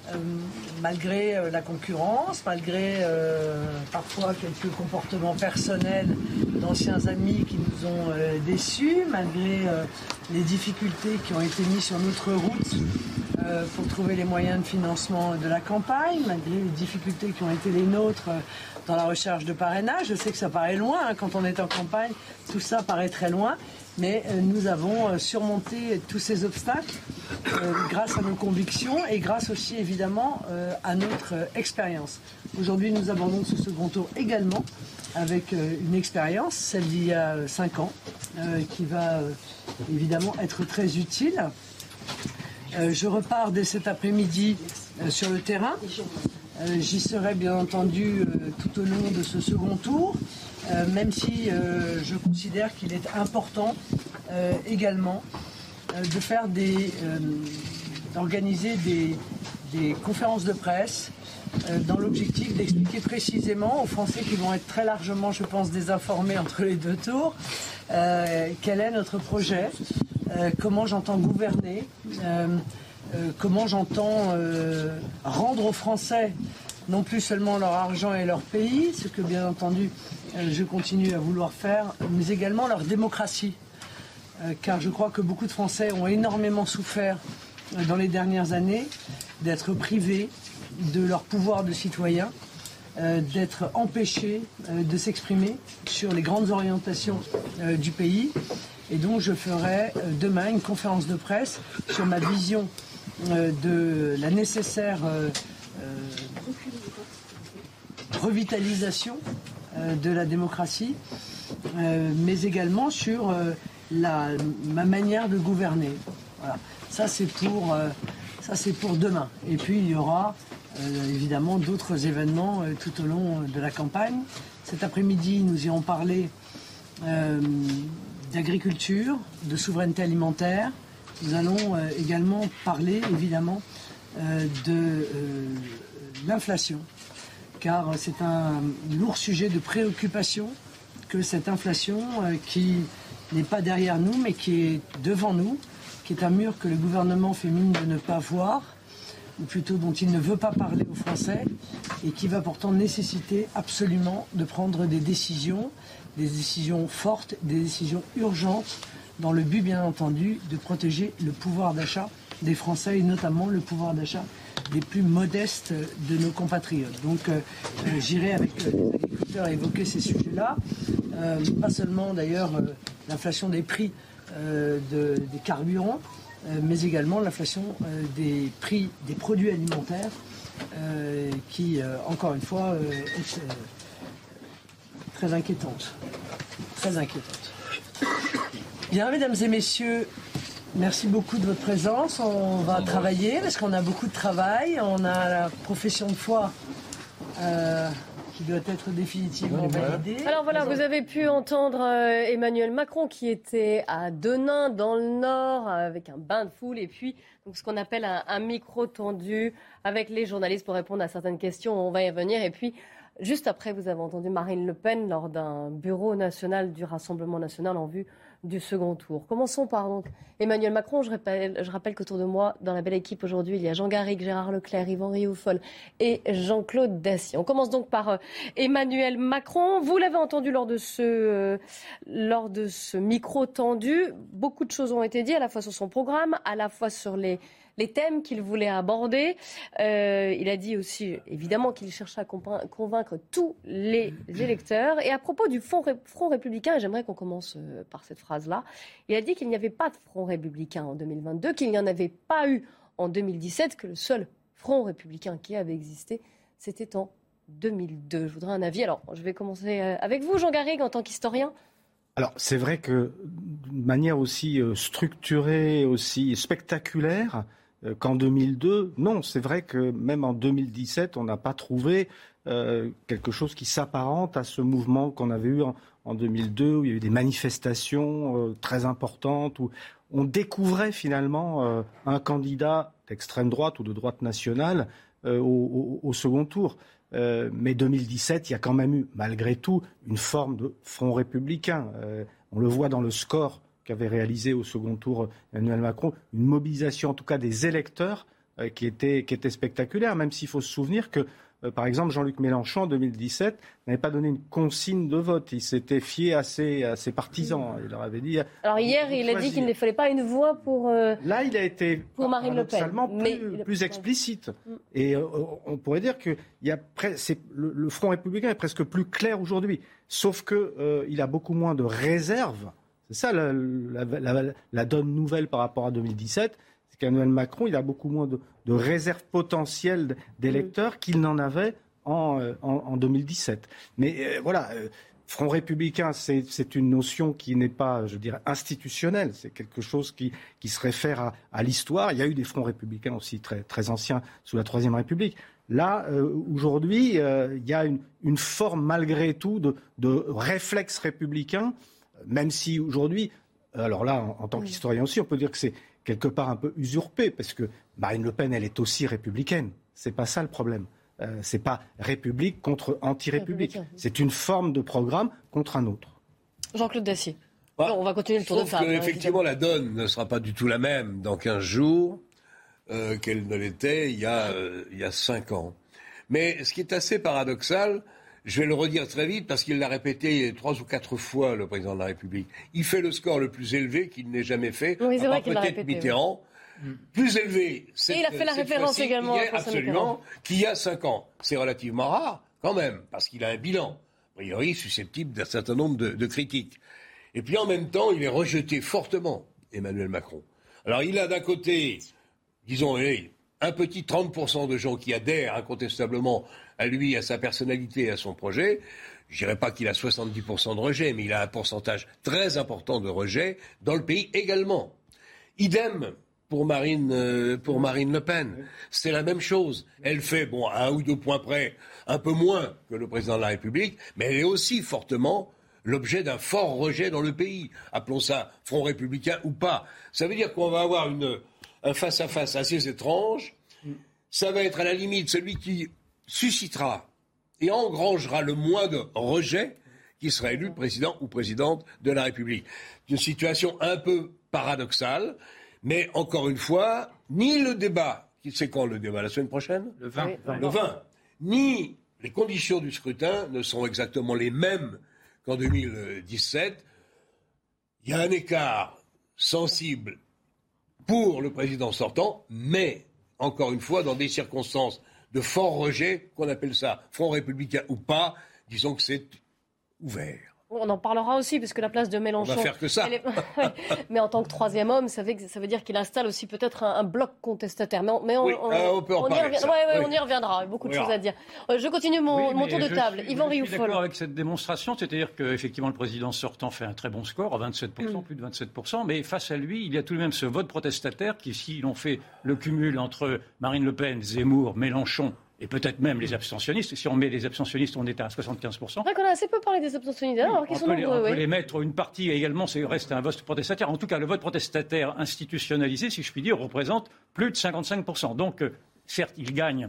euh, malgré euh, la concurrence, malgré parfois quelques comportements personnels d'anciens amis qui nous ont déçus, malgré les difficultés qui ont été mises sur notre route pour trouver les moyens de financement de la campagne, malgré les difficultés qui ont été les nôtres dans la recherche de parrainage. Je sais que ça paraît loin hein, quand on est en campagne, tout ça paraît très loin, mais euh, nous avons euh, surmonté tous ces obstacles euh, grâce à nos convictions et grâce aussi évidemment à notre expérience. Aujourd'hui, nous abordons ce second tour également avec une expérience, celle d'il y a cinq ans, qui va évidemment être très utile. je repars dès cet après-midi sur le terrain. J'y serai bien entendu tout au long de ce second tour. Euh, même si euh, je considère qu'il est important euh, également de faire des, d'organiser des, conférences de presse dans l'objectif d'expliquer précisément aux Français qui vont être très largement, je pense, désinformés entre les deux tours, quel est notre projet comment j'entends gouverner, comment j'entends rendre aux Français non plus seulement leur argent et leur pays, ce que bien entendu je continue à vouloir faire, mais également leur démocratie. car je crois que beaucoup de Français ont énormément souffert dans les dernières années d'être privés de leur pouvoir de citoyen, euh, d'être empêchés euh, de s'exprimer sur les grandes orientations euh, du pays. Et donc je ferai demain une conférence de presse sur ma vision de la nécessaire revitalisation de la démocratie, mais également sur la, ma manière de gouverner. Voilà. Ça c'est pour, ça c'est pour demain. Et puis il y aura euh, évidemment d'autres événements euh, tout au long de la campagne. Cet après-midi, nous irons parler euh, d'agriculture, de souveraineté alimentaire. Nous allons également parler évidemment de l'inflation, car c'est un lourd sujet de préoccupation que cette inflation qui n'est pas derrière nous, mais qui est devant nous, qui est un mur que le gouvernement fait mine de ne pas voir, ou plutôt dont il ne veut pas parler aux Français, et qui va pourtant nécessiter absolument de prendre des décisions, des décisions fortes, des décisions urgentes, dans le but bien entendu de protéger le pouvoir d'achat des Français et notamment le pouvoir d'achat des plus modestes de nos compatriotes. Donc euh, euh, j'irai avec euh, les agriculteurs évoquer ces sujets-là, pas seulement d'ailleurs l'inflation des prix des carburants, mais également l'inflation des prix des produits alimentaires qui, encore une fois, est très inquiétante. Très inquiétante. Bien, mesdames et messieurs, merci beaucoup de votre présence. On va travailler parce qu'on a beaucoup de travail. On a la profession de foi qui doit être définitivement validé. Alors voilà, vous avez pu entendre euh, Emmanuel Macron qui était à Denain dans le Nord avec un bain de foule et puis donc, ce qu'on appelle un, micro tendu avec les journalistes pour répondre à certaines questions. On va y revenir et puis juste après, vous avez entendu Marine Le Pen lors d'un bureau national du Rassemblement national en vue du second tour. Commençons par donc Emmanuel Macron. Je rappelle, qu'autour de moi, dans la belle équipe aujourd'hui, il y a Jean Garrigue, Gérard Leclerc, Yvan Rioufol et Jean-Claude Dacier. On commence donc par euh, Emmanuel Macron. Vous l'avez entendu lors de ce, euh, lors de ce micro tendu. Beaucoup de choses ont été dites, à la fois sur son programme, à la fois sur les les thèmes qu'il voulait aborder. Euh, il a dit aussi, évidemment, qu'il cherchait à convaincre tous les électeurs. Et à propos du Front, républicain, j'aimerais qu'on commence euh, par cette phrase-là, il a dit qu'il n'y avait pas de Front républicain en 2022, qu'il n'y en avait pas eu en 2017, que le seul Front républicain qui avait existé, c'était en 2002. Je voudrais un avis. Alors, je vais commencer euh, avec vous, Jean Garrigue, en tant qu'historien. Alors, c'est vrai que manière aussi structurée, aussi spectaculaire, qu'en 2002. Non, c'est vrai que même en 2017, on n'a pas trouvé euh, quelque chose qui s'apparente à ce mouvement qu'on avait eu en, 2002, où il y a eu des manifestations euh, très importantes, où on découvrait finalement un candidat d'extrême droite ou de droite nationale au, second tour. mais 2017, il y a quand même eu, malgré tout, une forme de front républicain. on le voit dans le score qu'avait réalisé au second tour Emmanuel Macron, une mobilisation en tout cas des électeurs euh, qui, était, qui était spectaculaire, même s'il faut se souvenir que euh, par exemple, Jean-Luc Mélenchon, en 2017, n'avait pas donné une consigne de vote. Il s'était fié à ses, à ses partisans. Il leur avait dit. Alors hier, il a dit qu'il ne fallait pas une voix pour. Euh, Là, il a été pour Marine Le Pen, plus, plus explicite. Mm. Et on pourrait dire que il y a le, le, Front républicain est presque plus clair aujourd'hui, sauf que il a beaucoup moins de réserves c'est ça la, donne nouvelle par rapport à 2017. C'est qu'Emmanuel Macron, il a beaucoup moins de, réserves potentielles d'électeurs qu'il n'en avait en, 2017. Euh, Mais euh, voilà. Euh, Front républicain, c'est une notion qui n'est pas, je dirais, institutionnelle. C'est quelque chose qui, se réfère à, l'histoire. Il y a eu des fronts républicains aussi très, très anciens sous la Troisième République. Là, aujourd'hui, il y a une, forme, malgré tout, de, de réflexe républicain même si aujourd'hui, alors là, en, tant qu'historien aussi, on peut dire que c'est quelque part un peu usurpé, parce que Marine Le Pen, elle est aussi républicaine. C'est pas ça le problème. Euh, c'est pas république contre anti-république. C'est une forme de programme contre un autre. Jean-Claude Dacier. on va continuer le tour de table. Hein, effectivement, la donne ne sera pas du tout la même dans 15 jours euh, qu'elle ne l'était il, y a, euh, il y a 5 ans. Mais ce qui est assez paradoxal, je vais le redire très vite parce qu'il l'a répété trois ou quatre fois, le président de la République. Il fait le score le plus élevé qu'il n'ait jamais fait, oui, peut-être Mitterrand. Plus élevé. Et il a fait la référence également. absolument, qu'il y a 5 ans. C'est relativement rare, quand même, parce qu'il a un bilan, a priori susceptible d'un certain nombre de critiques. Et puis en même temps, il est rejeté fortement, Emmanuel Macron. Alors il a d'un côté, disons, un petit 30% de gens qui adhèrent incontestablement à lui, à sa personnalité, à son projet. Je dirais pas qu'il a 70% de rejet, mais il a un pourcentage très important de rejet dans le pays également. Idem pour Marine, euh, pour Marine Le Pen. C'est la même chose. Elle fait, bon, à un ou deux points près, un peu moins que le président de la République, mais elle est aussi fortement l'objet d'un fort rejet dans le pays. Appelons ça Front républicain ou pas. Ça veut dire qu'on va avoir une, un face-à-face assez étrange. Ça va être à la limite celui qui suscitera et engrangera le moins de rejet qui sera élu président ou présidente de la République. Une situation un peu paradoxale, mais encore une fois, ni le débat, c'est quand le débat La semaine prochaine? Le 20. Le 20. Ni les conditions du scrutin ne sont exactement les mêmes qu'en 2017. Il y a un écart sensible pour le président sortant, mais, encore une fois, dans des circonstances de fort rejet, qu'on appelle ça Front républicain ou pas, disons que c'est ouvert. On en parlera aussi, parce que la place de Mélenchon. On va faire que ça. mais en tant que troisième homme, ça veut, ça veut dire qu'il installe aussi peut-être un, bloc contestataire. Mais on, oui, on, euh, peut en y, on y reviendra. Beaucoup de choses à dire. Euh, je continue mon, tour de table. Yvan Rioufol. Je suis d'accord avec cette démonstration, c'est-à-dire qu'effectivement le président sortant fait un très bon score, à 27%, mm. plus de 27%, mais face à lui, il y a tout de même ce vote protestataire qui, si l'on fait le cumul entre Marine Le Pen, Zemmour, Mélenchon et peut-être même les abstentionnistes. Si on met les abstentionnistes, on est à 75%. C'est vrai qu'on a assez peu parlé des abstentionnistes. Alors, on, sont les, on peut les mettre, une partie également, c'est reste un vote protestataire. En tout cas, le vote protestataire institutionnalisé, si je puis dire, représente plus de 55%. Donc, euh, certes, il gagne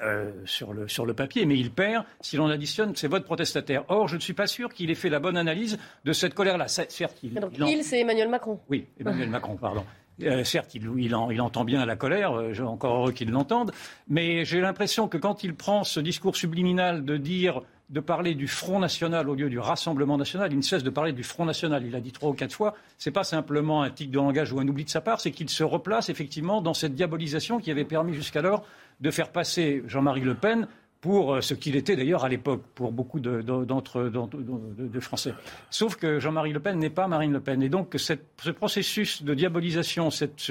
euh, sur, le, sur le papier, mais il perd si l'on additionne ses votes protestataires. Or, je ne suis pas sûr qu'il ait fait la bonne analyse de cette colère-là. Certes, il, donc, il, c'est Emmanuel Macron. Oui, Emmanuel Macron, pardon. Euh, certes, il, entend bien la colère, euh, encore heureux qu'il l'entende, mais j'ai l'impression que quand il prend ce discours subliminal de dire, de parler du Front National au lieu du Rassemblement National, il ne cesse de parler du Front National. Il a dit trois ou quatre fois. Ce n'est pas simplement un tic de langage ou un oubli de sa part, c'est qu'il se replace effectivement dans cette diabolisation qui avait permis jusqu'alors de faire passer Jean-Marie Le Pen pour euh, ce qu'il était d'ailleurs à l'époque pour beaucoup d'entre de, Français. Sauf que Jean-Marie Le Pen n'est pas Marine Le Pen. Et donc ce processus de diabolisation, cette,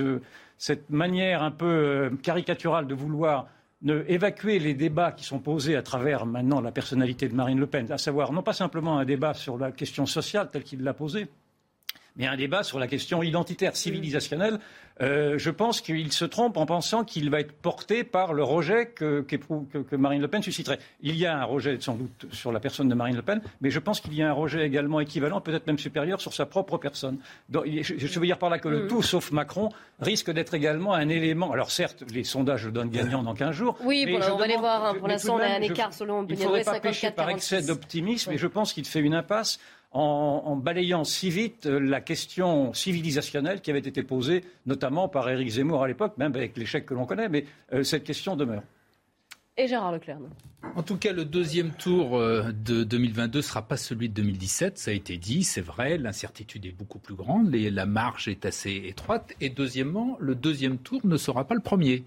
cette manière un peu euh, caricaturale de vouloir évacuer les débats qui sont posés à travers maintenant la personnalité de Marine Le Pen, à savoir non pas simplement un débat sur la question sociale telle qu'il l'a posée, mais un débat sur la question identitaire, civilisationnelle. Euh, je pense qu'il se trompe en pensant qu'il va être porté par le rejet que, Marine Le Pen susciterait. Il y a un rejet sans doute sur la personne de Marine Le Pen, mais je pense qu'il y a un rejet également équivalent, peut-être même supérieur, sur sa propre personne. je, veux dire par là que le mm. tout, sauf Macron, risque d'être également un élément. Alors certes, les sondages le donnent gagnant dans 15 jours. Oui, on va les voir. Hein. Pour l'instant, on a un écart selon Il ne faudrait pas pécher par excès d'optimisme, et je pense qu'il fait une impasse en, balayant si vite euh, la question civilisationnelle qui avait été posée, notamment par Éric Zemmour à l'époque, même avec l'échec que l'on connaît, mais euh, cette question demeure. Et Gérard Leclerc. En tout cas, le deuxième tour euh, de 2022 ne sera pas celui de 2017, ça a été dit, c'est vrai, l'incertitude est beaucoup plus grande, la marge est assez étroite. Et deuxièmement, le deuxième tour ne sera pas le premier.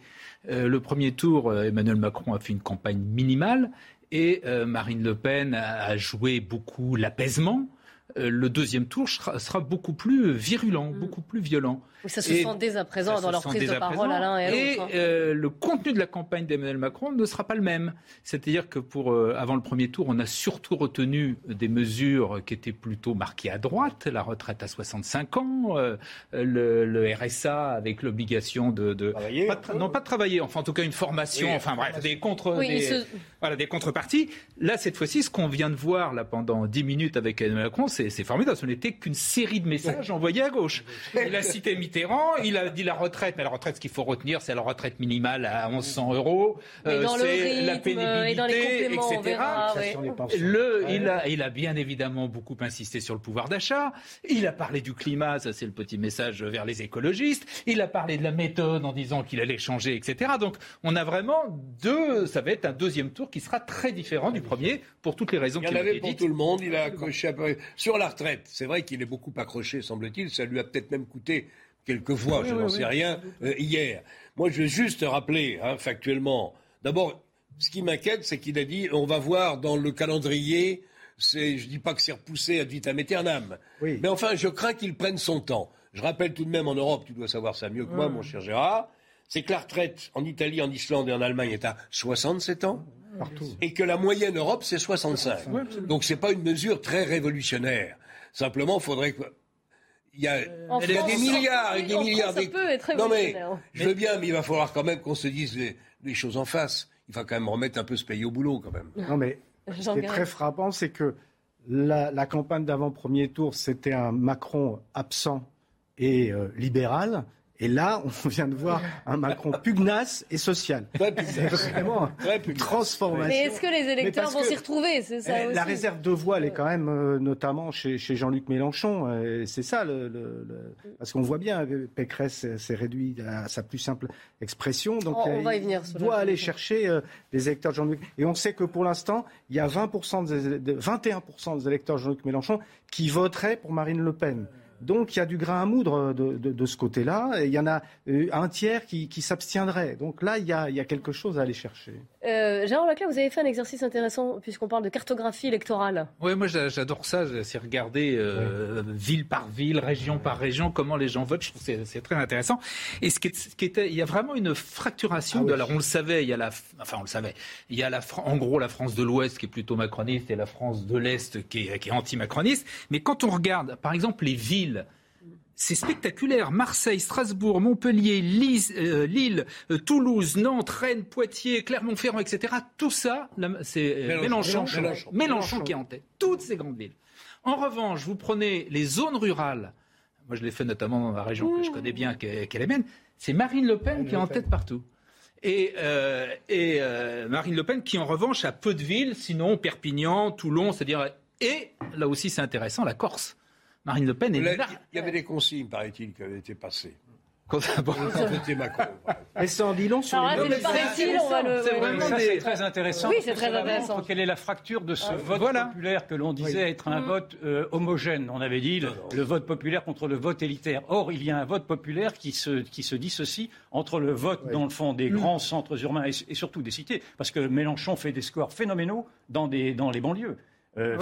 le premier tour, Emmanuel Macron a fait une campagne minimale, et Marine Le Pen a joué beaucoup l'apaisement. Euh, le deuxième tour sera, beaucoup plus virulent, mm. beaucoup plus violent. Ça se sent dès à présent dans leur prise de parole à l'un et à l'autre. Et hein. euh, le contenu de la campagne d'Emmanuel Macron ne sera pas le même. C'est-à-dire que pour euh, avant le premier tour, on a surtout retenu des mesures qui étaient plutôt marquées à droite, la retraite à 65 ans, le, RSA avec l'obligation de, non pas de travailler, enfin en tout cas une formation, enfin bref, des contre, des, voilà, des contreparties. Là cette fois-ci, ce qu'on vient de voir là pendant 10 minutes avec Emmanuel Macron, c'est formidable. Ce n'était qu'une série de messages envoyés à gauche. Il a cité Mitterrand, il a dit la retraite, mais la retraite, ce qu'il faut retenir, c'est la retraite minimale à 1100 euros. Euh, c'est la pénibilité, etc. le, il, a, il a bien évidemment beaucoup insisté sur le pouvoir d'achat. Il a parlé du climat, ça c'est le petit message vers les écologistes. Il a parlé de la méthode en disant qu'il allait changer, etc. Donc on a vraiment deux, ça va être un deuxième tour qui sera très différent du premier pour toutes les raisons qu'il a avait pour tout le monde. Il a accroché sur la retraite. C'est vrai qu'il est beaucoup accroché, semble-t-il. Ça lui a peut-être même coûté quelques voix, je n'en sais rien, euh, hier. Moi, je veux juste rappeler, hein, factuellement, d'abord, ce qui m'inquiète, c'est qu'il a dit on va voir dans le calendrier. je ne dis pas que c'est repoussé ad vitam aeternam, mais enfin, je crains qu'il prenne son temps. Je rappelle tout de même en Europe, tu dois savoir ça mieux que moi, mon cher Gérard, c'est que la retraite en Italie, en Islande et en Allemagne est à 67 ans. Et que la moyenne Europe, c'est 65. Donc, ce n'est pas une mesure très révolutionnaire. Simplement, il faudrait que. Il y a, des milliards et des milliards. non mais je veux bien, mais il va falloir quand même qu'on se dise les, choses en face. Il va quand même remettre un peu ce pays au boulot quand même. Non mais ce qui est très frappant, c'est que la, la campagne d'avant premier tour, c'était un Macron absent et euh, libéral. Et là, on vient de voir un Macron pugnace et social. C'est vraiment une transformation. Mais est-ce que les électeurs vont s'y retrouver? C'est ça eh, La réserve de voix, elle est quand même, euh, notamment chez, Jean-Luc Mélenchon. Euh, c'est ça, le, parce qu'on voit bien, Pécresse s'est réduit à sa plus simple expression. Donc, on, va y venir. doit aller chercher les électeurs de Jean-Luc. Et on sait que pour l'instant, il y a 20% de, 21% des électeurs de Jean-Luc Mélenchon qui voteraient pour Marine Le Pen. Donc il y a du grain à moudre de, ce côté-là. Il y en a euh, un tiers qui, s'abstiendrait. Donc là, il y, a, quelque chose à aller chercher. Euh, Gérard Leclerc, vous avez fait un exercice intéressant puisqu'on parle de cartographie électorale. Oui, moi j'adore ça. C'est regarder euh, ville par ville, région par région, comment les gens votent. Je trouve que c'est très intéressant. Et ce qui, était, il y a vraiment une fracturation. Ah de, alors on le savait, il y a la, enfin on le savait, il y a la, en gros la France de l'Ouest qui est plutôt macroniste et la France de l'Est qui est, qui est anti-macroniste. Mais quand on regarde, par exemple, les villes c'est spectaculaire. Marseille, Strasbourg, Montpellier, euh, Lille, euh, Toulouse, Nantes, Rennes, Poitiers, Clermont-Ferrand, etc. Tout ça, c'est euh, Mélenchon, Mélenchon, qui est en tête. Toutes ces grandes villes. En revanche, vous prenez les zones rurales. Moi, je l'ai fait notamment dans la région que je connais bien, qui est, la mienne. C'est Marine Le Pen qui est en tête partout. Et, et Marine Le Pen qui, en revanche, a peu de villes, sinon Perpignan, Toulon, c'est-à-dire. Et là aussi, c'est intéressant, la Corse. Marine Le Pen est là. Il y avait des consignes, paraît-il, qui avaient été passées. Quand Macron. Et ça en dit long sur les C'est vraiment très intéressant. Oui, c'est très intéressant. Quelle est la fracture de ce vote populaire que l'on disait être un vote euh, homogène On avait dit le, vote populaire contre le vote élitaire. Or, il y a un vote populaire qui se, qui se dissocie entre le vote, dans le fond, des mm. grands centres urbains et, surtout des cités. Parce que Mélenchon fait des scores phénoménaux dans, des, dans les banlieues. Euh,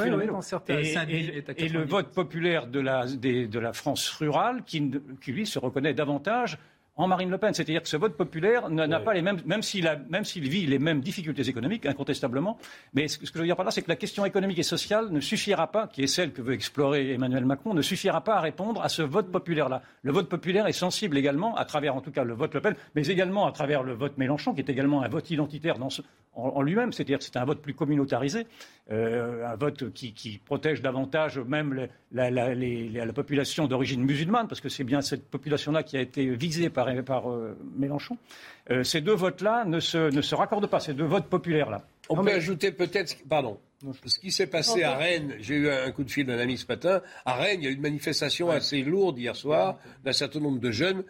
et, le vote populaire de la, de la France rurale qui, qui, lui, se reconnaît davantage en Marine Le Pen. C'est-à-dire que ce vote populaire n'a pas les mêmes, même s'il vit les mêmes difficultés économiques, incontestablement. Mais ce que je veux dire par là, c'est que la question économique et sociale ne suffira pas, qui est celle que veut explorer Emmanuel Macron, ne suffira pas à répondre à ce vote populaire-là. Le vote populaire est sensible également, à travers en tout cas le vote Le Pen, mais également à travers le vote Mélenchon, qui est également un vote identitaire dans en, lui-même. C'est-à-dire que c'est un vote plus communautarisé, euh, un vote qui, protège davantage même la population d'origine musulmane, parce que c'est bien cette population-là qui a été visée par par, euh, Mélenchon. Euh, ces deux votes-là ne se, ne se raccordent pas, ces deux votes populaires-là. On peut ajouter peut-être, pardon, ce qui s'est passé à Rennes, j'ai eu un coup de fil d'un ami ce matin. À Rennes, il y a eu une manifestation assez lourde hier soir d'un certain nombre de jeunes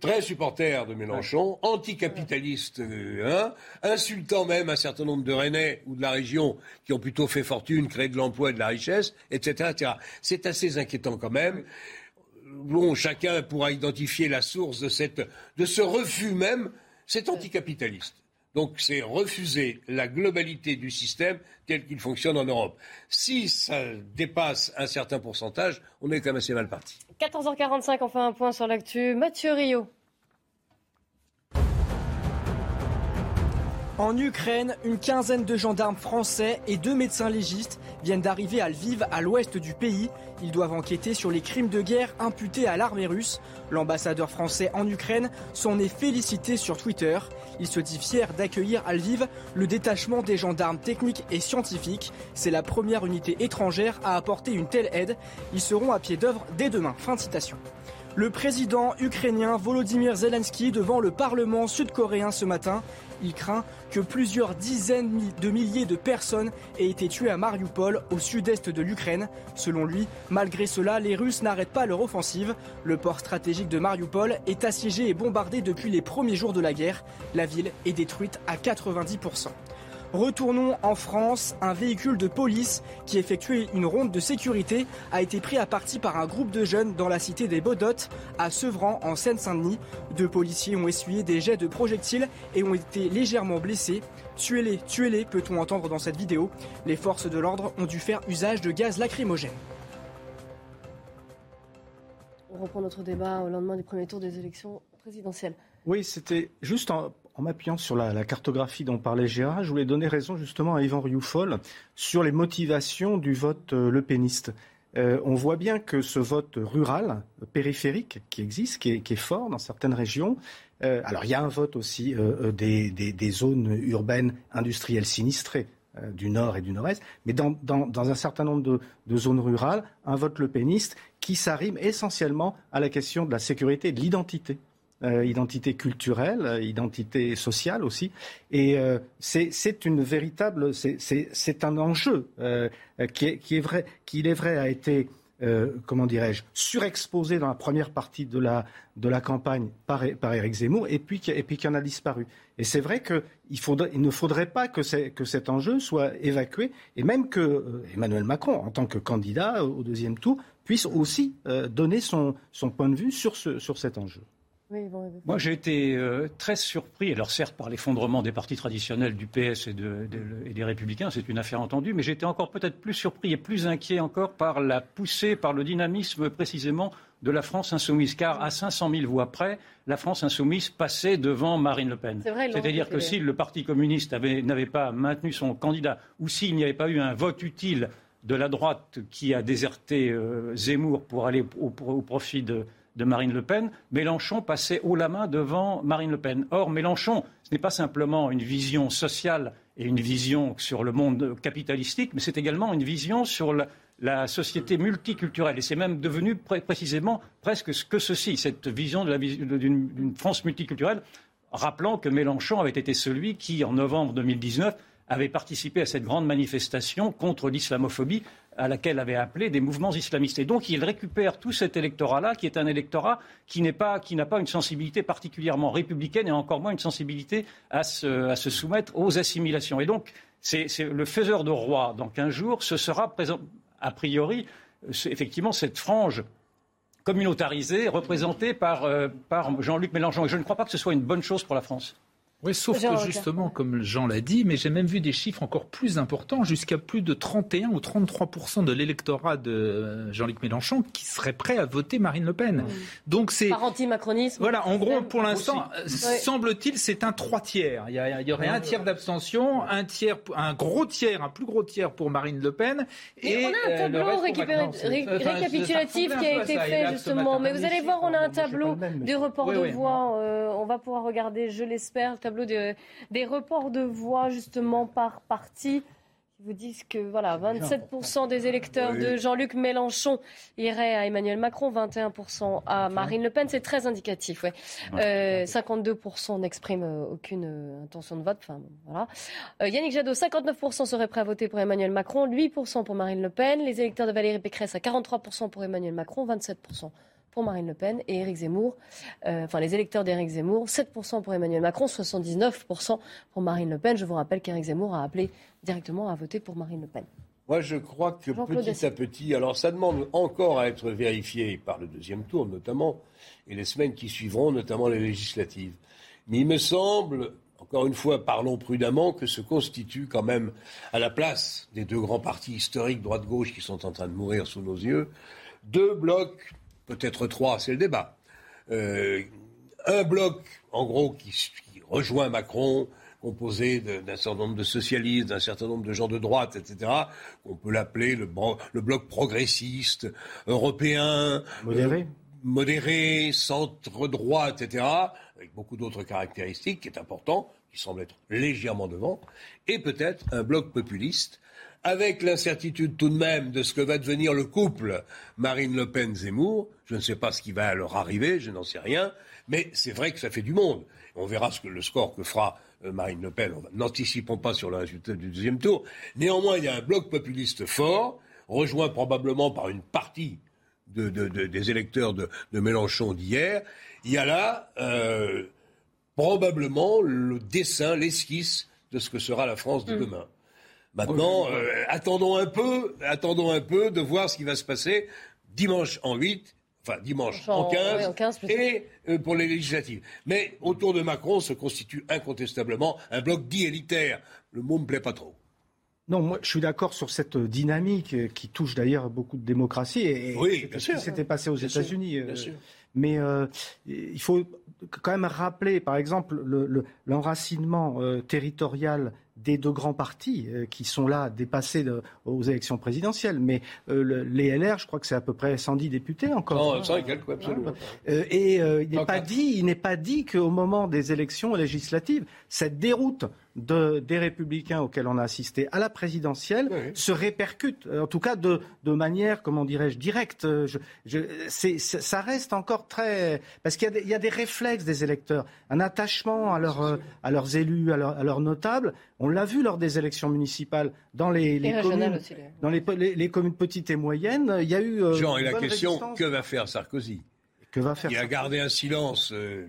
très supporters de Mélenchon, anticapitalistes, euh, hein, insultant même un certain nombre de Rennais ou de la région qui ont plutôt fait fortune, créé de l'emploi et de la richesse, etc. etc. C'est assez inquiétant quand même bon, chacun pourra identifier la source de, cette, de ce refus même, c'est anticapitaliste. Donc c'est refuser la globalité du système tel qu'il fonctionne en Europe. Si ça dépasse un certain pourcentage, on est quand même assez mal parti. 14h45, enfin un point sur l'actu. Mathieu Rio. En Ukraine, une quinzaine de gendarmes français et deux médecins légistes viennent d'arriver à Lviv, à l'ouest du pays. Ils doivent enquêter sur les crimes de guerre imputés à l'armée russe. L'ambassadeur français en Ukraine s'en est félicité sur Twitter. Il se dit fier d'accueillir à Lviv le détachement des gendarmes techniques et scientifiques. C'est la première unité étrangère à apporter une telle aide. Ils seront à pied d'œuvre dès demain. Fin de citation. Le président ukrainien Volodymyr Zelensky devant le Parlement sud-coréen ce matin. Il craint que plusieurs dizaines de milliers de personnes aient été tuées à Mariupol, au sud-est de l'Ukraine. Selon lui, malgré cela, les Russes n'arrêtent pas leur offensive. Le port stratégique de Mariupol est assiégé et bombardé depuis les premiers jours de la guerre. La ville est détruite à 90%. Retournons en France. Un véhicule de police qui effectuait une ronde de sécurité a été pris à partie par un groupe de jeunes dans la cité des Baudottes, à Sevran, en Seine-Saint-Denis. Deux policiers ont essuyé des jets de projectiles et ont été légèrement blessés. Tuez-les, tuez-les, peut-on entendre dans cette vidéo. Les forces de l'ordre ont dû faire usage de gaz lacrymogène. On reprend notre débat au lendemain du premier tour des élections présidentielles. Oui, c'était juste en, en m'appuyant sur la, cartographie dont parlait Gérard, je voulais donner raison justement à Yvan Rioufol sur les motivations du vote euh, le péniste. Euh, on voit bien que ce vote rural, périphérique, qui existe, qui est, fort dans certaines régions, euh, alors il y a un vote aussi des, zones urbaines industrielles sinistrées du nord et du nord-est, mais dans, un certain nombre de, zones rurales, un vote le péniste qui s'arrime essentiellement à la question de la sécurité et de l'identité. Euh, identité culturelle, euh, identité sociale aussi. Et euh, c'est une véritable, c'est un enjeu qui, est, vrai, qui il est vrai a été comment dirais-je, surexposé dans la première partie de la, campagne par, par Éric Zemmour et puis, et puis qui en a disparu. Et c'est vrai qu'il il ne faudrait pas que, cet enjeu soit évacué et même que Emmanuel Macron, en tant que candidat au deuxième tour, puisse aussi donner son, point de vue sur cet enjeu. Moi, j'ai été euh, très surpris, alors certes par l'effondrement des partis traditionnels du PS et, des Républicains, c'est une affaire entendue, mais j'étais encore peut-être plus surpris et plus inquiet encore par la poussée, par le dynamisme précisément de la France insoumise, car à 500 000 voix près, la France insoumise passait devant Marine Le Pen. C'est-à-dire que si le Parti communiste n'avait pas maintenu son candidat, ou s'il n'y avait pas eu un vote utile de la droite qui a déserté euh, Zemmour pour aller au profit de, de Marine Le Pen, Mélenchon passait haut la main devant Marine Le Pen. Or, Mélenchon, ce n'est pas simplement une vision sociale et une vision sur le monde capitalistique, mais c'est également une vision sur la, société multiculturelle. Et c'est même devenu précisément presque que ceci, cette vision d'une France multiculturelle, rappelant que Mélenchon avait été celui qui, en novembre 2019, avait participé à cette grande manifestation contre l'islamophobie à laquelle avaient appelé des mouvements islamistes. Et donc il récupère tout cet électorat-là, qui est un électorat qui n'a pas, une sensibilité particulièrement républicaine et encore moins une sensibilité à se, à se soumettre aux assimilations. Et donc c'est le faiseur de roi dans 15 jours, ce sera présent, a priori effectivement cette frange communautarisée représentée par, euh, par Jean-Luc Mélenchon. Et je ne crois pas que ce soit une bonne chose pour la France. Oui, sauf que justement, comme Jean l'a dit, mais j'ai même vu des chiffres encore plus importants, jusqu'à plus de 31 ou 33 de l'électorat de euh, Jean-Luc Mélenchon qui serait prêt à voter Marine Le Pen. Donc c'est par anti-macronisme. Voilà, en gros, pour l'instant, euh, semble-t-il, c'est un trois tiers. Il y, aurait un tiers d'abstention, un tiers, un gros tiers, un plus gros tiers pour Marine Le Pen, et, on a un euh, tableau récapitulatif qui a été fait justement. Mais vous allez voir, on a un tableau de report de voix. on va pouvoir regarder, je l'espère tableau des reports de voix justement par parti qui vous disent que voilà, 27% des électeurs de Jean-Luc Mélenchon iraient à Emmanuel Macron, 21% à Marine Le Pen. C'est très indicatif. Ouais. 52% euh, n'expriment euh, aucune euh, intention de vote. Enfin, voilà. Yannick Jadot, 59% seraient prêts à voter pour Emmanuel Macron, 8% pour Marine Le Pen. Les électeurs de Valérie Pécresse à 43% pour Emmanuel Macron, 27% pour Marine Le Pen et Éric Zemmour, euh, enfin les électeurs d'Éric Zemmour, 7% pour Emmanuel Macron, 79% pour Marine Le Pen. Je vous rappelle qu'Éric Zemmour a appelé directement à voter pour Marine Le Pen. Moi, je crois que petit à petit, alors ça demande encore à être vérifié par le deuxième tour notamment, et les semaines qui suivront, notamment les législatives. Mais il me semble, encore une fois, parlons prudemment, que se constitue quand même, à la place des deux grands partis historiques, droite-gauche, qui sont en train de mourir sous nos yeux, deux blocs peut-être trois, c'est le débat. Euh, un bloc, en gros, qui, rejoint Macron, composé d'un certain nombre de socialistes, d'un certain nombre de gens de droite, etc., qu'on peut l'appeler le, bloc progressiste, européen, modéré, modéré centre-droit, etc., avec beaucoup d'autres caractéristiques, qui est important, qui semble être légèrement devant, et peut-être un bloc populiste, avec l'incertitude tout de même de ce que va devenir le couple Marine Le Pen-Zemmour. Je ne sais pas ce qui va leur arriver, je n'en sais rien, mais c'est vrai que ça fait du monde. On verra ce que, le score que fera euh, Marine Le Pen. N'anticipons pas sur le résultat du deuxième tour. Néanmoins, il y a un bloc populiste fort, rejoint probablement par une partie des électeurs de, Mélenchon d'hier. Il y a là euh, probablement le dessin, l'esquisse de ce que sera la France de mm. demain. Maintenant, euh, attendons un peu, attendons un peu de voir ce qui va se passer dimanche en 8 enfin dimanche en, 15, et euh, pour les législatives. Mais autour de Macron se constitue incontestablement un bloc dit élitaire. Le mot me plaît pas trop. Non, moi je suis d'accord sur cette dynamique euh, qui touche d'ailleurs beaucoup de démocratie et, oui, ce qui s'était passé aux États-Unis. Mais il faut quand même rappeler, par exemple, l'enracinement territorial des deux grands partis euh, qui sont là dépassés aux élections présidentielles. Mais euh, les LR, je crois que c'est à peu près 110 députés encore. Non, et quelques, absolument. Euh, et il n'est pas dit, il n'est pas dit qu'au moment des élections législatives, cette déroute des républicains auxquels on a assisté à la présidentielle se répercute, en tout cas de, manière, comment dirais-je, directe. ça reste encore très... Parce qu'il y, a des réflexes des électeurs, un attachement à, à leurs élus, à, à leurs notables. On l'a vu lors des élections municipales dans les, communes, dans les, communes petites et moyennes. Il y a eu. Euh, Jean, et la question que va faire Sarkozy? Que va faire Il a gardé un silence euh,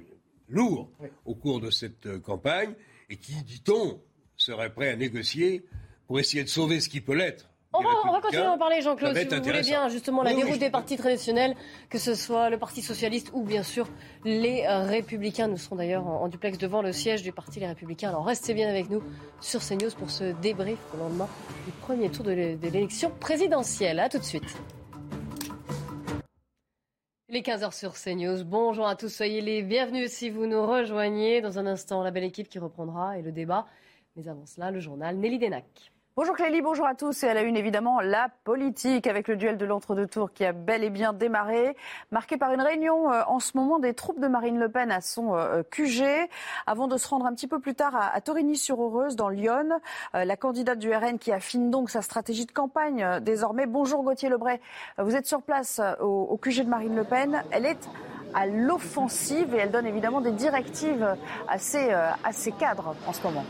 lourd au cours de cette euh, campagne et qui, dit-on, serait prêt à négocier pour essayer de sauver ce qui peut l'être. On va, continuer à en parler, Jean-Claude, si vous voulez bien, justement, la déroute des partis traditionnels, que ce soit le Parti Socialiste ou bien sûr les euh, Républicains. Nous serons d'ailleurs en, duplex devant le siège du Parti Les Républicains. Alors restez bien avec nous sur CNews pour ce débrief au lendemain du premier tour de l'élection présidentielle. A tout de suite. Les 15h sur CNews. Bonjour à tous, soyez les bienvenus si vous nous rejoignez. Dans un instant, la belle équipe qui reprendra et le débat. Mais avant cela, le journal Nelly Denac. Bonjour Clélie, bonjour à tous. Et à la une, évidemment, la politique avec le duel de l'entre-deux tours qui a bel et bien démarré, marqué par une réunion euh, en ce moment des troupes de Marine Le Pen à son euh, QG, avant de se rendre un petit peu plus tard à, Torigny-sur-Heureuse, dans Lyon. Euh, la candidate du RN qui affine donc sa stratégie de campagne désormais. Bonjour Gauthier Lebray, vous êtes sur place au, QG de Marine Le Pen. Elle est à l'offensive et elle donne évidemment des directives à ses cadres en ce moment.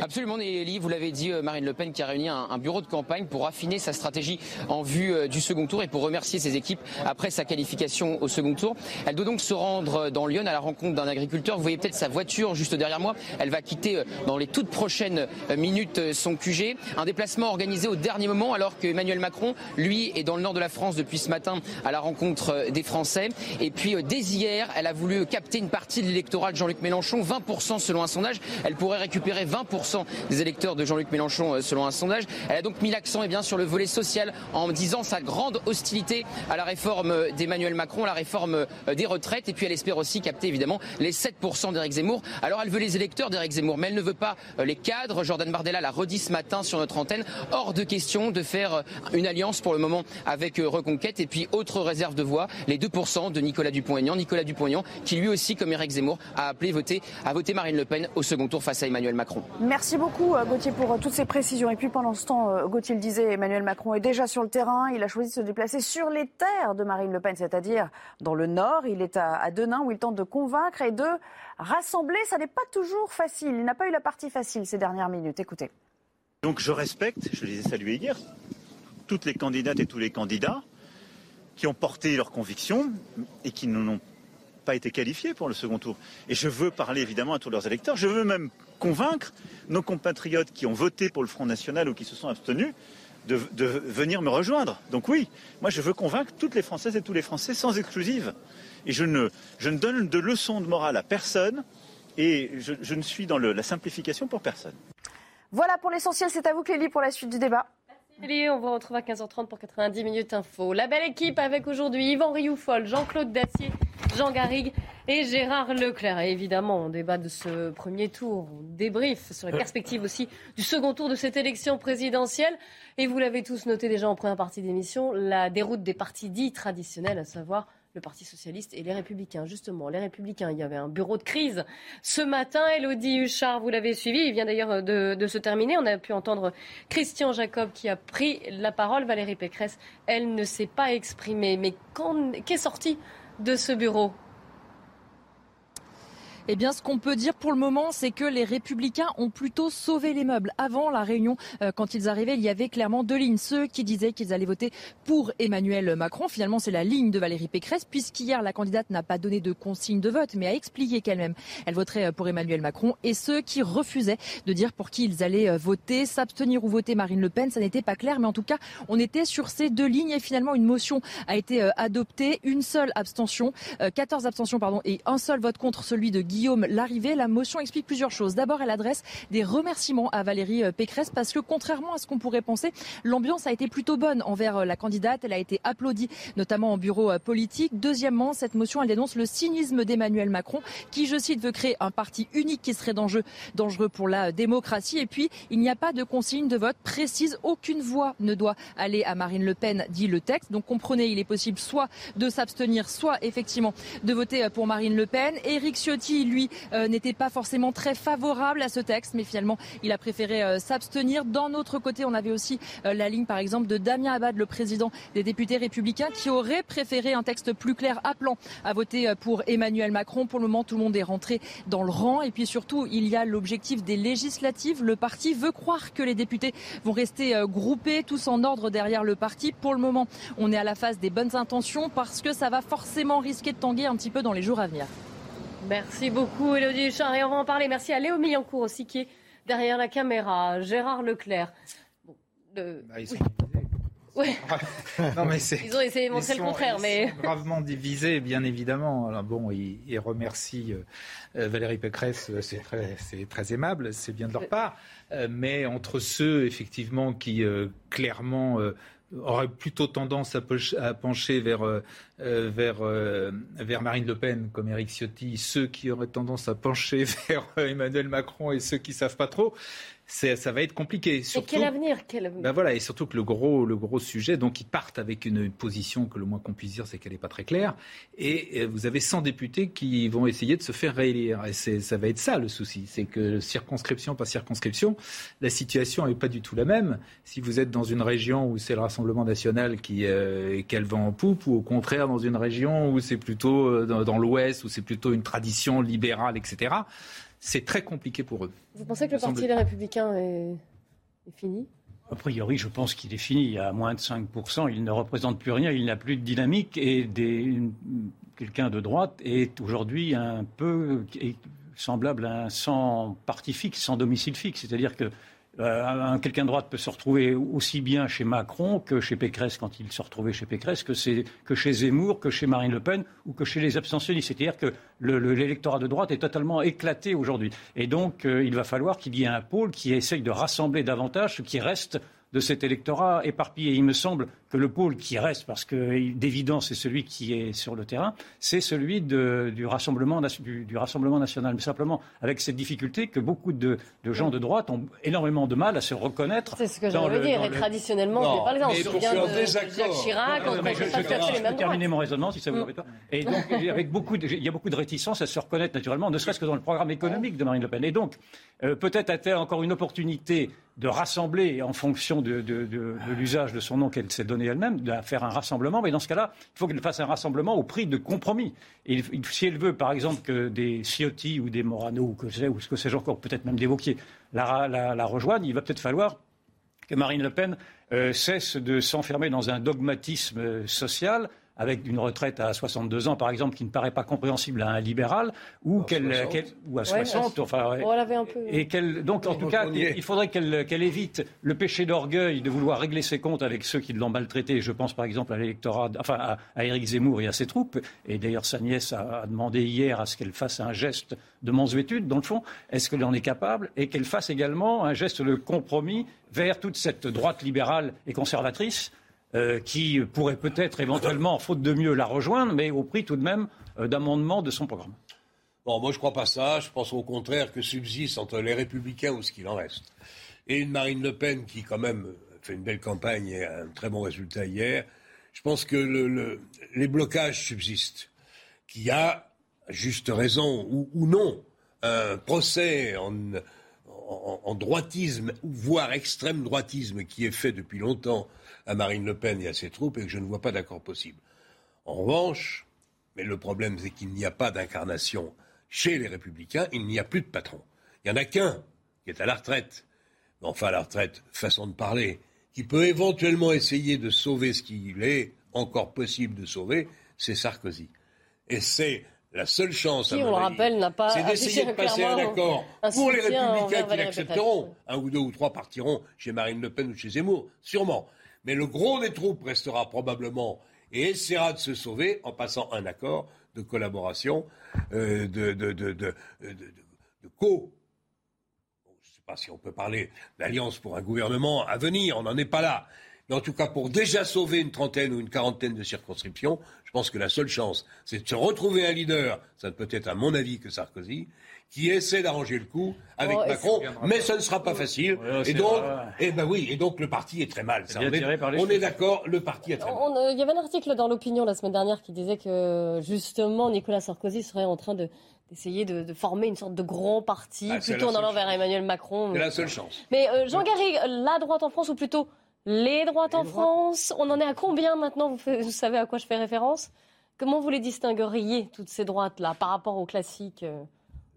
Absolument, Nelly, vous l'avez dit, euh, Marine Le Pen qui a réuni un, bureau de campagne pour affiner sa stratégie en vue euh, du second tour et pour remercier ses équipes après sa qualification au second tour. Elle doit donc se rendre dans Lyon à la rencontre d'un agriculteur. Vous voyez peut-être sa voiture juste derrière moi. Elle va quitter euh, dans les toutes prochaines minutes son QG. Un déplacement organisé au dernier moment alors que Emmanuel Macron, lui, est dans le nord de la France depuis ce matin à la rencontre des Français. Et puis dès hier, elle a voulu capter une partie de l'électorat de Jean-Luc Mélenchon, 20% selon un sondage. Elle pourrait récupérer 20% des électeurs de Jean-Luc Mélenchon euh, selon un sondage. Elle a donc mis l'accent eh bien, sur le volet social en disant sa grande hostilité à la réforme d'Emmanuel Macron, la réforme euh, des retraites. Et puis elle espère aussi capter évidemment les 7% d'Éric Zemmour. Alors elle veut les électeurs d'Éric Zemmour, mais elle ne veut pas euh, les cadres. Jordan Bardella l'a redit ce matin sur notre antenne. Hors de question de faire une alliance pour le moment avec Reconquête. Et puis autre réserve de voix, les 2% de Nicolas Dupont-Aignan. Nicolas Dupont-Aignan qui lui aussi, comme Éric Zemmour, a appelé voter, à voter Marine Le Pen au second tour face à Emmanuel Macron. Merci beaucoup euh, Gauthier pour euh, toutes ces précisions. Et puis pendant ce temps, euh, Gauthier le disait, Emmanuel Macron est déjà sur le terrain. Il a choisi de se déplacer sur les terres de Marine Le Pen, c'est-à-dire dans le nord. Il est à Denain où il tente de convaincre et de rassembler. Ça n'est pas toujours facile. Il n'a pas eu la partie facile ces dernières minutes. Écoutez. Donc je respecte, je les ai salués hier, toutes les candidates et tous les candidats qui ont porté leurs convictions et qui n'ont pas été qualifiés pour le second tour. Et je veux parler évidemment à tous leurs électeurs. Je veux même convaincre nos compatriotes qui ont voté pour le Front National ou qui se sont abstenus de, venir me rejoindre. Donc oui, moi je veux convaincre toutes les Françaises et tous les Français sans exclusive. Et je ne, donne de leçons de morale à personne et je, ne suis dans la simplification pour personne. Voilà pour l'essentiel, c'est à vous Clélie pour la suite du débat. On vous retrouve à 15h30 pour 90 minutes info. La belle équipe avec aujourd'hui Yvan Rioufol, Jean-Claude Dacier, Jean Garrigue Et Gérard Leclerc, évidemment, on débat de ce premier tour, on débrief sur la perspective aussi du second tour de cette élection présidentielle. Et vous l'avez tous noté déjà en première partie d'émission, la déroute des partis dits traditionnels, à savoir le Parti socialiste et les Républicains. Justement, les Républicains, il y avait un bureau de crise ce matin. Elodie Huchard, vous l'avez suivi, il vient d'ailleurs de, se terminer. On a pu entendre Christian Jacob qui a pris la parole. Valérie Pécresse, elle ne s'est pas exprimée. Mais qu'est sorti de ce bureau? Eh bien, ce qu'on peut dire pour le moment, c'est que les républicains ont plutôt sauvé les meubles. Avant la réunion, euh, quand ils arrivaient, il y avait clairement deux lignes. Ceux qui disaient qu'ils allaient voter pour Emmanuel Macron. Finalement, c'est la ligne de Valérie Pécresse, puisqu'hier, la candidate n'a pas donné de consigne de vote, mais a expliqué qu'elle-même, elle voterait euh, pour Emmanuel Macron. Et ceux qui refusaient de dire pour qui ils allaient euh, voter, s'abstenir ou voter Marine Le Pen, ça n'était pas clair. Mais en tout cas, on était sur ces deux lignes et finalement, une motion a été adoptée. Une seule abstention, 14 abstentions, pardon, et un seul vote contre celui de Guy Guillaume Larrivée. La motion explique plusieurs choses. D'abord, elle adresse des remerciements à Valérie euh, Pécresse parce que contrairement à ce qu'on pourrait penser, l'ambiance a été plutôt bonne envers euh, la candidate. Elle a été applaudie, notamment en bureau euh, politique. Deuxièmement, cette motion, elle dénonce le cynisme d'Emmanuel Macron qui, je cite, veut créer un parti unique qui serait dangereux pour la démocratie. Et puis, il n'y a pas de consigne de vote précise. Aucune voix ne doit aller à Marine Le Pen, dit le texte. Donc comprenez, il est possible soit de s'abstenir, soit effectivement de voter pour Marine Le Pen. Éric Ciotti, lui, euh, n'était pas forcément très favorable à ce texte, mais finalement, il a préféré euh, s'abstenir. D'un autre côté, on avait aussi euh, la ligne, par exemple, de Damien Abad, le président des députés républicains, qui aurait préféré un texte plus clair appelant à voter pour Emmanuel Macron. Pour le moment, tout le monde est rentré dans le rang. Et puis surtout, il y a l'objectif des législatives. Le parti veut croire que les députés vont rester groupés, tous en ordre derrière le parti. Pour le moment, on est à la phase des bonnes intentions parce que ça va forcément risquer de tanguer un petit peu dans les jours à venir. Merci beaucoup, Elodie Huchard. Et on va en parler. Merci à Léo Millancourt aussi, qui est derrière la caméra. Gérard Leclerc. Bah, ils sont ouais. non, mais ils ont essayé de montrer le contraire. Ils mais... sont gravement divisés, bien évidemment. Alors bon, ils, remercient euh, Valérie Pécresse, euh, c'est très, très, aimable, c'est bien de leur part. Euh, mais entre ceux, effectivement, qui clairement aurait plutôt tendance à, pencher vers, euh, euh, euh, vers Marine Le Pen, comme Eric Ciotti, ceux qui auraient tendance à pencher vers Emmanuel Macron et ceux qui savent pas trop ça va être compliqué. et quel avenir, Ben voilà, et surtout que le gros, le gros sujet, donc ils partent avec une position que le moins qu'on puisse dire, c'est qu'elle n'est pas très claire. Et vous avez 100 députés qui vont essayer de se faire réélire. Et ça va être ça le souci, c'est que circonscription par circonscription, la situation n'est pas du tout la même. Si vous êtes dans une région où c'est le Rassemblement national qui, euh, qu'elle vend en poupe, ou au contraire dans une région où c'est plutôt euh, dans, dans l'Ouest, où c'est plutôt une tradition libérale, etc c'est très compliqué pour eux. Vous pensez que le Parti des Républicains est, fini? A priori, je pense qu'il est fini. Il y a moins de 5%. Il ne représente plus rien. Il n'a plus de dynamique. Et quelqu'un de droite est aujourd'hui un peu semblable à un sans parti fixe, sans domicile fixe. C'est-à-dire que euh, quelqu'un de droite peut se retrouver aussi bien chez Macron que chez Pécresse quand il se retrouvait chez Pécresse, que, que chez Zemmour, que chez Marine Le Pen ou que chez les abstentionnistes. C'est-à-dire que l'électorat de droite est totalement éclaté aujourd'hui. Et donc, euh, il va falloir qu'il y ait un pôle qui essaye de rassembler davantage ce qui reste de cet électorat éparpillé. Il me semble que le pôle qui reste, parce que d'évidence c'est celui qui est sur le terrain, c'est celui du, rassemblement, du, Rassemblement national. Mais simplement avec cette difficulté que beaucoup de, gens de droite ont énormément de mal à se reconnaître. C'est ce que j'allais dire. Et traditionnellement, par exemple, on se souvient de Jacques Chirac, on ne pas Je vais terminer mon raisonnement, si ça vous mm. embête pas. Et donc, avec beaucoup il y a beaucoup de réticence à se reconnaître naturellement, ne serait-ce que dans le programme économique de Marine Le Pen. Et donc, euh, peut-être a-t-elle encore une opportunité de rassembler en fonction de, l'usage de son nom qu'elle s'est donné elle-même, de faire un rassemblement. Mais dans ce cas-là, il faut qu'elle fasse un rassemblement au prix de compromis. Et si elle veut, par exemple, que des Ciotti ou des Morano ou que sais, ou ce que sais-je encore, peut-être même des la, rejoignent, il va peut-être falloir que Marine Le Pen euh, cesse de s'enfermer dans un dogmatisme euh, social avec une retraite à 62 ans, par exemple, qui ne paraît pas compréhensible à un libéral, ou, qu'elle, ou à 60, enfin, un peu... et qu'elle, donc en tout cas, il faudrait qu'elle, évite le péché d'orgueil de vouloir régler ses comptes avec ceux qui l'ont maltraité. Je pense par exemple à l'électorat, enfin à, à Éric Zemmour et à ses troupes. Et d'ailleurs, sa nièce a, demandé hier à ce qu'elle fasse un geste de mansuétude, dans le fond. Est-ce qu'elle en est capable? Et qu'elle fasse également un geste de compromis vers toute cette droite libérale et conservatrice qui pourrait peut-être éventuellement, faute de mieux, la rejoindre, mais au prix tout de même d'amendements de son programme. Bon, moi je ne crois pas ça. Je pense au contraire que subsiste entre les Républicains ou ce qu'il en reste et une Marine Le Pen qui quand même fait une belle campagne et a un très bon résultat hier. Je pense que le, les blocages subsistent. Qu'il y a, juste raison ou, non, un procès en, en, droitisme, voire extrême droitisme, qui est fait depuis longtemps à Marine Le Pen et à ses troupes, et que je ne vois pas d'accord possible. En revanche, mais le problème, c'est qu'il n'y a pas d'incarnation chez les Républicains, il n'y a plus de patron. Il n'y en a qu'un qui est à la retraite. Enfin, à la retraite, façon de parler, qui peut éventuellement essayer de sauver ce qu'il est encore possible de sauver, c'est Sarkozy. Et c'est la seule chance, qui, on le rappelle, n'a pas c'est d'essayer de passer un accord pour les républicains qui l'accepteront. Un ou deux ou trois partiront chez Marine Le Pen ou chez Zemmour, sûrement. Mais le gros des troupes restera probablement et essaiera de se sauver en passant un accord de collaboration, euh, de, de, co. Je ne sais pas si on peut parler d'alliance pour un gouvernement à venir, on n'en est pas là. Mais en tout cas, pour déjà sauver une trentaine ou une quarantaine de circonscriptions, je pense que la seule chance, c'est de se retrouver un leader, ça ne peut être à mon avis que Sarkozy, qui essaie d'arranger le coup avec oh, Macron, mais ce ne sera pas facile. et donc, eh ben oui, et donc le parti est très mal. on est, d'accord, le parti est très mal. Euh, il y avait un article dans l'opinion la semaine dernière qui disait que justement Nicolas Sarkozy serait en train de d'essayer de, former une sorte de grand parti, ah, plutôt en allant vers Emmanuel Macron. C'est la seule chance. Mais euh, Jean Garry, la droite en France, ou plutôt les droites en France, on en est à combien maintenant vous, savez à quoi je fais référence Comment vous les distingueriez, toutes ces droites-là, par rapport aux classiques euh,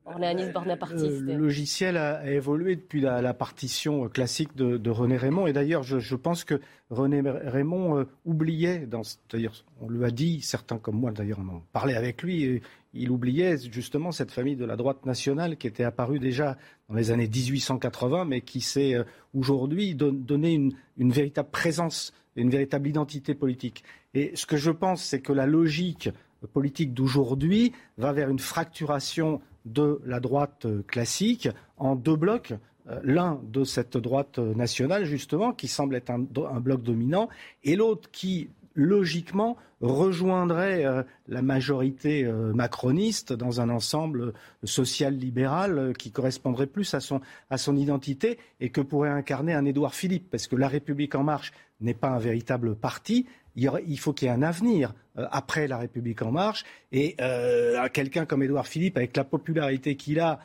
euh, le logiciel a, évolué depuis la, partition classique de, René Raymond. Et d'ailleurs, je, pense que René Raymond euh, oubliait, d'ailleurs, on lui a dit, certains comme moi d'ailleurs, on en parlait avec lui, et il oubliait justement cette famille de la droite nationale qui était apparue déjà dans les années 1880, mais qui s'est euh, aujourd'hui donné une, véritable présence, une véritable identité politique. Et ce que je pense, c'est que la logique politique d'aujourd'hui va vers une fracturation de la droite classique en deux blocs. Euh, l'un de cette droite nationale, justement, qui semble être un, bloc dominant, et l'autre qui, logiquement, rejoindrait euh, la majorité euh, macroniste dans un ensemble social-libéral qui correspondrait plus à son, à son identité et que pourrait incarner un Édouard Philippe, parce que La République en marche n'est pas un véritable parti, il, faut qu'il y ait un avenir euh, après la République en marche. Et euh, quelqu'un comme Édouard Philippe, avec la popularité qu'il a,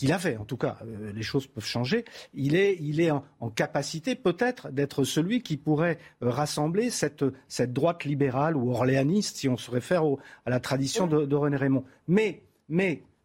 qu'il avait en tout cas, euh, les choses peuvent changer, il est, en, capacité peut-être d'être celui qui pourrait rassembler cette, droite libérale ou orléaniste, si on se réfère à la tradition de, René Raymond. Mais,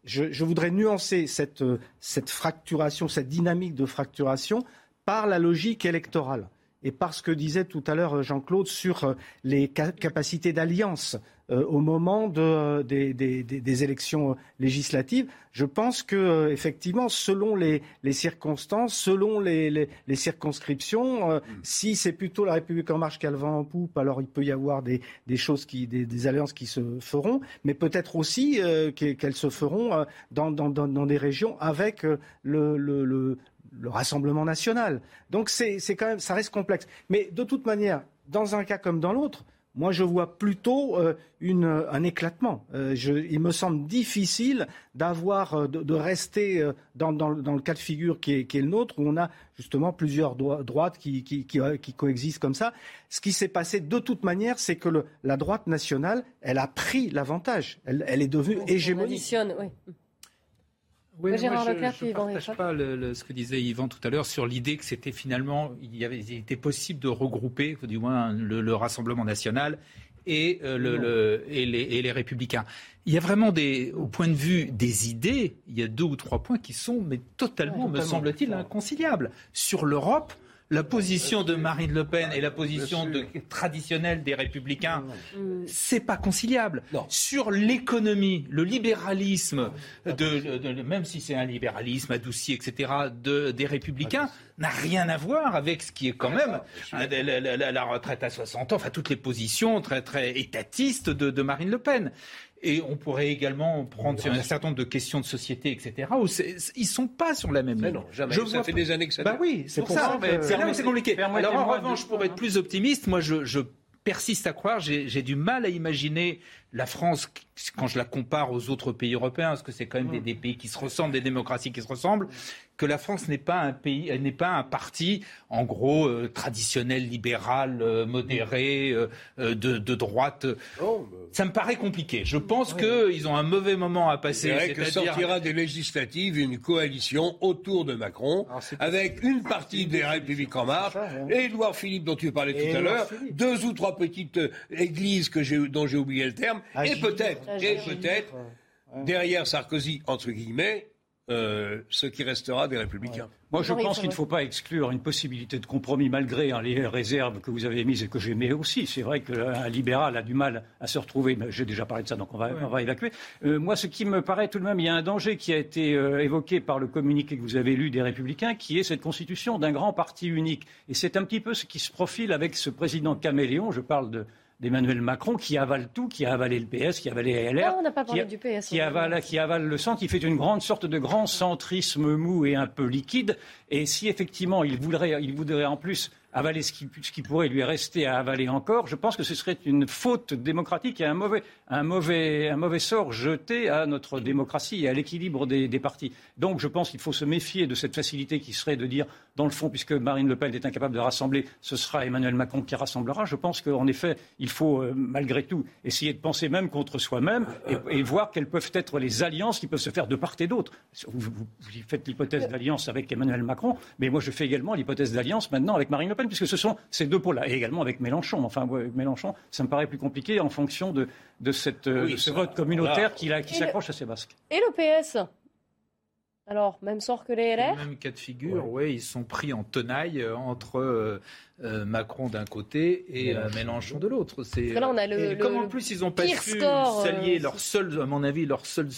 je, voudrais nuancer cette, cette fracturation, cette dynamique de fracturation par la logique électorale. Et parce que disait tout à l'heure euh, Jean-Claude sur euh, les capacités d'alliance euh, au moment des, élections législatives, je pense que effectivement, selon les, circonstances, selon les, circonscriptions, si c'est plutôt la République en marche qui a le vent en poupe, alors il peut y avoir des, choses des, alliances qui se feront, mais peut-être aussi qu'elles se feront dans, des régions avec le, le Rassemblement national. Donc c'est quand même, ça reste complexe. Mais de toute manière, dans un cas comme dans l'autre, moi, je vois plutôt euh, un éclatement. Euh, il me semble difficile d'avoir, euh, de, rester dans, le cas de figure qui est, le nôtre, où on a justement plusieurs droites qui, coexistent comme ça. Ce qui s'est passé de toute manière, c'est que la droite nationale, elle a pris l'avantage. Elle, est devenue hégémonique. Oui, moi, je ne partage pas ce que disait Yvan tout à l'heure sur l'idée que c'était finalement, il, y avait, il était possible de regrouper, du moins, le, Rassemblement national et, euh, le, et, les, et, les, Républicains. Il y a vraiment des, au point de vue des idées, il y a deux ou trois points qui sont mais totalement, me semble-t-il, inconciliables. Sur l'Europe, la position de Marine Le Pen et la position traditionnelle des Républicains, c'est pas conciliable. Sur l'économie, le libéralisme, de, même si c'est un libéralisme adouci, etc., des Républicains, n'a rien à voir avec ce qui est quand même la, retraite à 60 ans, enfin toutes les positions très très étatistes de, Marine Le Pen. Et on pourrait également prendre sur un certain nombre de questions de société, etc. Où ils ne sont pas sur la même ligne. Non, jamais. Je ça fait des années que ça. Bah oui, c'est pour, ça. C'est là où c'est compliqué. Alors en revanche, pour être plus optimiste, moi je, je persiste à croire, j'ai du mal à imaginer la France, quand je la compare aux autres pays européens, parce que c'est quand même des, des, pays qui se ressemblent, des démocraties qui se ressemblent, que la France n'est pas un pays, n'est pas un parti, en gros, euh, traditionnel, libéral, euh, modéré, euh, de, de, droite. Ça me paraît compliqué. Je pense qu'ils ont un mauvais moment à passer. C'est que sortira des législatives une coalition autour de Macron, avec une partie des Républiques en marche, et Édouard Philippe dont tu parlais tout à l'heure, deux ou trois petites églises que dont j'ai oublié le terme, et peut-être, et peut-être, derrière Sarkozy, entre guillemets, euh, ce qui restera des républicains. Moi, je pense qu'il ne faut pas exclure une possibilité de compromis malgré hein, les réserves que vous avez mises et que j'aimais aussi. C'est vrai qu'un libéral a du mal à se retrouver. J'ai déjà parlé de ça, donc on va, on va évacuer. Euh, moi, ce qui me paraît tout de même, il y a un danger qui a été euh, évoqué par le communiqué que vous avez lu des Républicains, qui est cette constitution d'un grand parti unique. Et c'est un petit peu ce qui se profile avec ce président caméléon. Je parle de d'Emmanuel Macron qui avale tout, qui a avalé le PS, qui a avalé LR. on n'a pas parlé du PS. Qui avale, qui avale le centre, qui fait une grande sorte de grand centrisme mou et un peu liquide. Et si effectivement il voudrait, il voudrait en plus avaler ce qui, ce qui, pourrait lui rester à avaler encore, je pense que ce serait une faute démocratique et un mauvais, un mauvais, un mauvais sort jeté à notre démocratie et à l'équilibre des, des, partis. Donc je pense qu'il faut se méfier de cette facilité qui serait de dire, dans le fond, puisque Marine Le Pen est incapable de rassembler, ce sera Emmanuel Macron qui rassemblera. Je pense qu'en effet, il faut euh, malgré tout essayer de penser même contre soi-même et, et, voir quelles peuvent être les alliances qui peuvent se faire de part et d'autre. Vous, vous, vous, faites l'hypothèse d'alliance avec Emmanuel Macron, mais moi je fais également l'hypothèse d'alliance maintenant avec Marine Le Pen puisque ce sont ces deux pôles-là, et également avec Mélenchon. Enfin, Mélenchon, ça me paraît plus compliqué en fonction de, de, cette, euh, ce vote communautaire qui, qui s'accroche à ses basques. Et le PS alors, même sort que les LR Même cas de figure, oui, ils sont pris en tenaille euh, entre euh, euh, Macron d'un côté et euh, Mélenchon de l'autre. C'est le, comme en plus ils ont pas su s'allier, leur seul, à mon avis, leur seule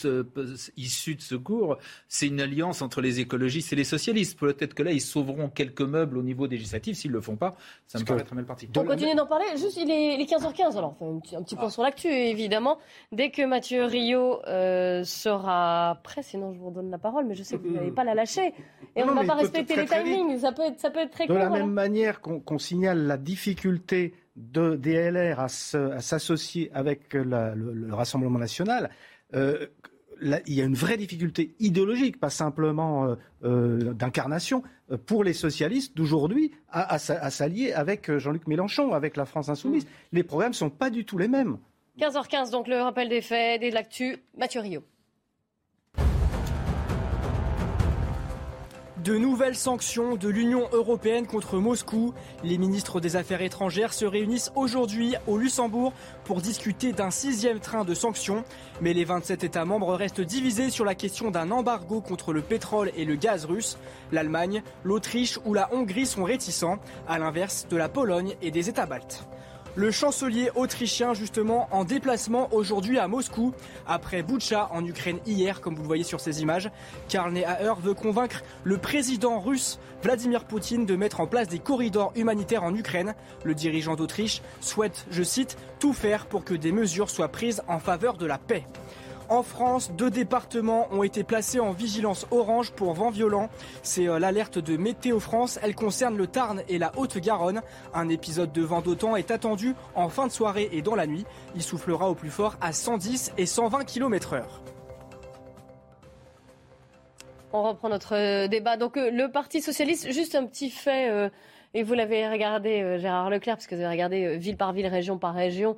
issue de secours, c'est une alliance entre les écologistes et les socialistes. Peut-être que là ils sauveront quelques meubles au niveau législatif. S'ils le font pas, ça me paraît très mal parti. On continue d'en parler. Juste, il est, 15h15. Alors, un petit, un petit point ah. sur l'actu, évidemment. Dès que Mathieu Rio euh, sera prêt, sinon je vous redonne la parole, mais je sais que vous n'allez pas la lâcher. Et on ne va pas respecter les timings. Ça peut être, ça peut être très De la même manière qu'on qu'on signale la difficulté de DLR à s'associer avec le, Rassemblement national, euh, il y a une vraie difficulté idéologique, pas simplement euh, euh, d'incarnation, pour les socialistes d'aujourd'hui à, s'allier avec Jean-Luc Mélenchon, avec la France insoumise. Mm. Les programmes ne sont pas du tout les mêmes. 15h15, donc le rappel des faits, des l'actu, Mathieu Rio. De nouvelles sanctions de l'Union européenne contre Moscou. Les ministres des Affaires étrangères se réunissent aujourd'hui au Luxembourg pour discuter d'un sixième train de sanctions. Mais les 27 États membres restent divisés sur la question d'un embargo contre le pétrole et le gaz russe. L'Allemagne, l'Autriche ou la Hongrie sont réticents, à l'inverse de la Pologne et des États baltes. Le chancelier autrichien, justement, en déplacement aujourd'hui à Moscou, après Boutcha en Ukraine hier, comme vous le voyez sur ces images. Karl Nehammer veut convaincre le président russe Vladimir Poutine de mettre en place des corridors humanitaires en Ukraine. Le dirigeant d'Autriche souhaite, je cite, tout faire pour que des mesures soient prises en faveur de la paix. En France, deux départements ont été placés en vigilance orange pour vent violent. C'est euh, l'alerte de Météo France. Elle concerne le Tarn et la Haute-Garonne. Un épisode de vent d'autant est attendu en fin de soirée et dans la nuit. Il soufflera au plus fort à 110 et 120 km heure. On reprend notre euh, débat. Donc euh, le Parti socialiste, juste un petit fait, et vous l'avez regardé, Gérard Leclerc, parce que vous avez regardé ville par ville, région par région.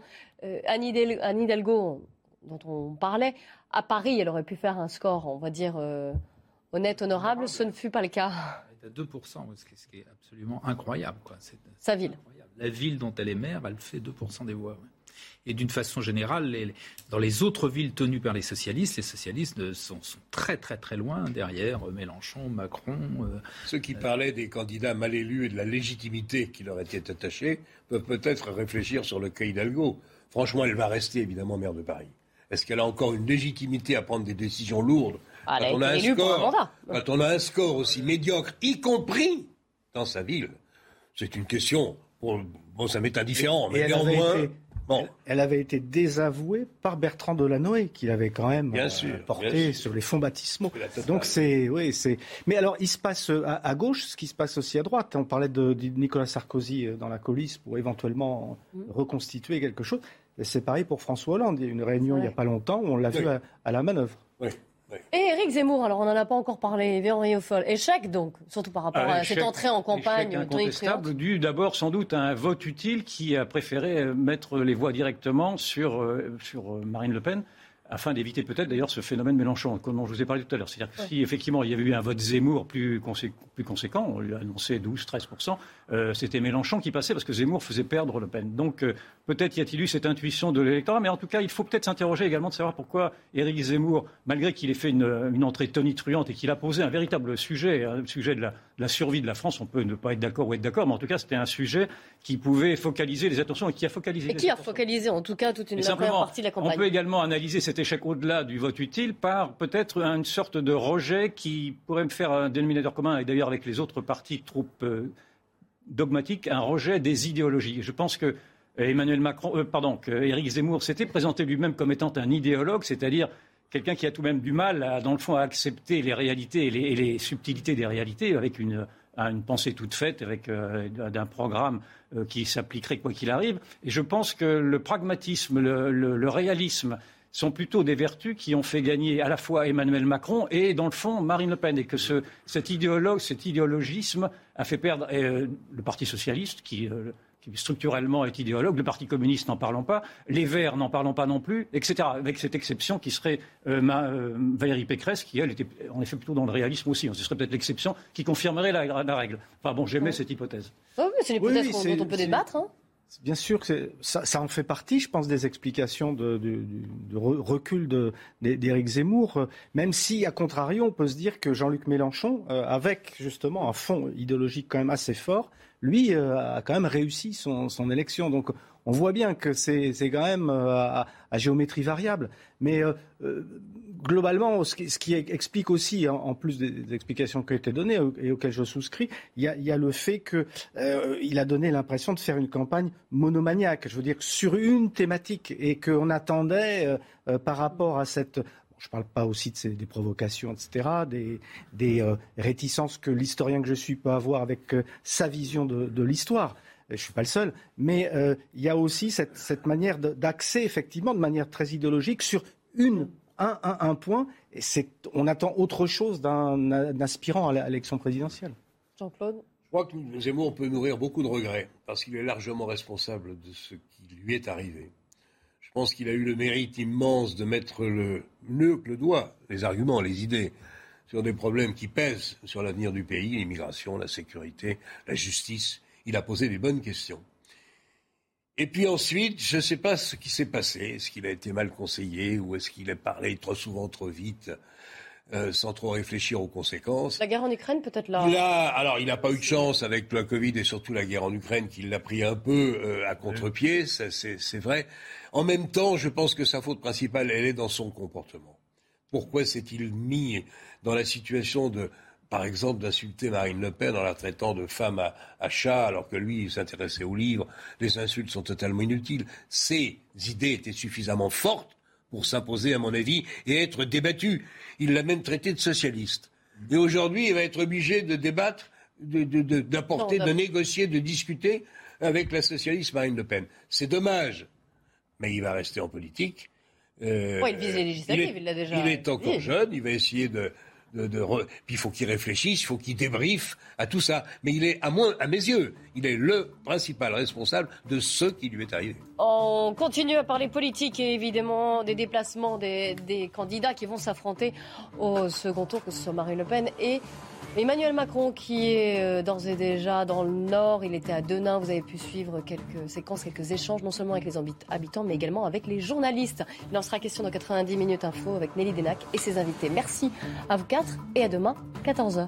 Anne Hidalgo, dont on parlait, à Paris, elle aurait pu faire un score, on va dire, euh, honnête, honorable. Ce ne fut pas le cas. Elle est à 2%, ce qui est absolument incroyable. Quoi. Sa ville. La ville dont elle est maire, elle fait 2% des voix. Et d'une façon générale, dans les autres villes tenues par les socialistes, les socialistes sont, très très très loin derrière euh, Mélenchon, Macron. Euh, Ceux qui parlaient des candidats mal élus et de la légitimité qui leur était attachée peuvent peut-être réfléchir sur le cas Hidalgo. Franchement, elle va rester évidemment maire de Paris. Est-ce qu'elle a encore une légitimité à prendre des décisions lourdes ah, quand, on a un score, quand on a un score aussi médiocre, y compris dans sa ville C'est une question. Bon, ça m'est indifférent, mais néanmoins. Elle avait été désavouée par Bertrand Delanoë, qui l'avait quand même bien euh, sûr, porté sur les fonds baptismaux. Donc c'est, oui, c'est. Mais alors, il se passe à, à, gauche ce qui se passe aussi à droite. On parlait de, de Nicolas Sarkozy dans la coulisse pour éventuellement mm. reconstituer quelque chose. C'est pareil pour François Hollande. Il y a eu une réunion il n'y a pas longtemps où on l'a vu à, à, la manœuvre. Oui. Et Éric Zemmour, alors on n'en a pas encore parlé, Folle. Échec donc, surtout par rapport à cette entrée en campagne. Échec incontestable, dû d'abord sans doute à un vote utile qui a préféré mettre les voix directement sur, sur Marine Le Pen afin d'éviter peut-être d'ailleurs ce phénomène Mélenchon, comme je vous ai parlé tout à l'heure. C'est-à-dire que si effectivement il y avait eu un vote Zemmour plus, plus conséquent, on lui a annoncé 12-13%, euh, c'était Mélenchon qui passait parce que Zemmour faisait perdre Le Pen. Donc euh, peut-être y a-t-il eu cette intuition de l'électorat, mais en tout cas il faut peut-être s'interroger également de savoir pourquoi Éric Zemmour, malgré qu'il ait fait une, une entrée tonitruante et qu'il a posé un véritable sujet, un sujet de la, de la, survie de la France, on peut ne pas être d'accord ou être d'accord, mais en tout cas c'était un sujet qui pouvait focaliser les attentions et qui a focalisé. Et qui a focalisé en tout cas toute une partie de la campagne. On peut également analyser cet échec au-delà du vote utile par peut-être une sorte de rejet qui pourrait me faire un dénominateur commun, et d'ailleurs avec les autres partis troupes euh, dogmatiques, un rejet des idéologies. Je pense que Emmanuel Macron, euh, pardon, que Éric Zemmour s'était présenté lui-même comme étant un idéologue, c'est-à-dire quelqu'un qui a tout de même du mal, à, dans le fond, à accepter les réalités et les, subtilités des réalités avec une, pensée toute faite, avec euh, d'un programme euh, qui s'appliquerait quoi qu'il arrive. Et je pense que le pragmatisme, le, réalisme sont plutôt des vertus qui ont fait gagner à la fois Emmanuel Macron et, dans le fond, Marine Le Pen. Et que ce, cet idéologue, cet idéologisme a fait perdre euh, le Parti socialiste, qui, euh, qui, structurellement est idéologue, le Parti communiste n'en parlons pas, les Verts n'en parlons pas non plus, etc. Avec cette exception qui serait euh, ma, euh, Valérie Pécresse, qui, elle, était en effet plutôt dans le réalisme aussi. Ce serait peut-être l'exception qui confirmerait la, la, règle. Enfin bon, j'aimais cette hypothèse. Oh, c'est une hypothèse oui, dont on peut débattre. Hein Bien sûr ça, en fait partie, je pense, des explications de, recul d'Éric Zemmour, même si, à contrario, on peut se dire que Jean-Luc Mélenchon, euh, avec justement un fond idéologique quand même assez fort, lui euh, a quand même réussi son, élection. Donc on voit bien que c'est quand même euh, à, à, géométrie variable. Mais globalement, ce qui, explique aussi, en, en, plus des explications qui ont été données et auxquelles je souscris, il y a, le fait qu'il euh, a donné l'impression de faire une campagne monomaniaque. Je veux dire, sur une thématique et qu'on attendait euh, par rapport à cette je ne parle pas aussi de ces, des provocations, etc., des, euh, réticences que l'historien que je suis peut avoir avec euh, sa vision de, l'histoire. Je ne suis pas le seul, mais euh, il y a aussi cette, cette manière d'axer, effectivement, de manière très idéologique, sur une, un, un, un point. Et on attend autre chose d'un aspirant à l'élection présidentielle. Jean-Claude? Je crois que Zemmour peut nourrir beaucoup de regrets, parce qu'il est largement responsable de ce qui lui est arrivé. Je pense qu'il a eu le mérite immense de mettre le nœud que le doigt, les arguments, les idées, sur des problèmes qui pèsent sur l'avenir du pays, l'immigration, la sécurité, la justice. Il a posé les bonnes questions. Et puis ensuite, je ne sais pas ce qui s'est passé. Est-ce qu'il a été mal conseillé ou est-ce qu'il a parlé trop souvent, trop vite euh, sans trop réfléchir aux conséquences? La guerre en Ukraine, peut-être là. Là, alors, il n'a pas eu de chance avec la Covid et surtout la guerre en Ukraine, qui l'a pris un peu euh, à contre-pied, c'est vrai. En même temps, je pense que sa faute principale, elle est dans son comportement. Pourquoi s'est-il mis dans la situation de, par exemple, d'insulter Marine Le Pen en la traitant de femme à, à chat, alors que lui, il s'intéressait aux livres Les insultes sont totalement inutiles. Ses idées étaient suffisamment fortes pour s'imposer, à mon avis, et être débattues. Il l'a même traité de socialiste. Et aujourd'hui, il va être obligé de débattre, d'apporter, de, de, de, négocier, de discuter avec la socialiste Marine Le Pen. C'est dommage mais il va rester en politique. Euh, ouais, il vise les législatives, il l'a déjà. Il est encore dit. jeune, il va essayer de. Puis il faut qu'il réfléchisse, il faut qu'il débriefe à tout ça. Mais il est, à, moins, à mes yeux, il est le principal responsable de ce qui lui est arrivé. On continue à parler politique et évidemment des déplacements des, des candidats qui vont s'affronter au second tour, que ce soit Marine Le Pen et Emmanuel Macron qui est euh, d'ores et déjà dans le nord, il était à Denain, vous avez pu suivre quelques séquences, quelques échanges, non seulement avec les habitants, mais également avec les journalistes. Il en sera question dans 90 minutes info avec Nelly Denac et ses invités. Merci à vous quatre et à demain, 14h.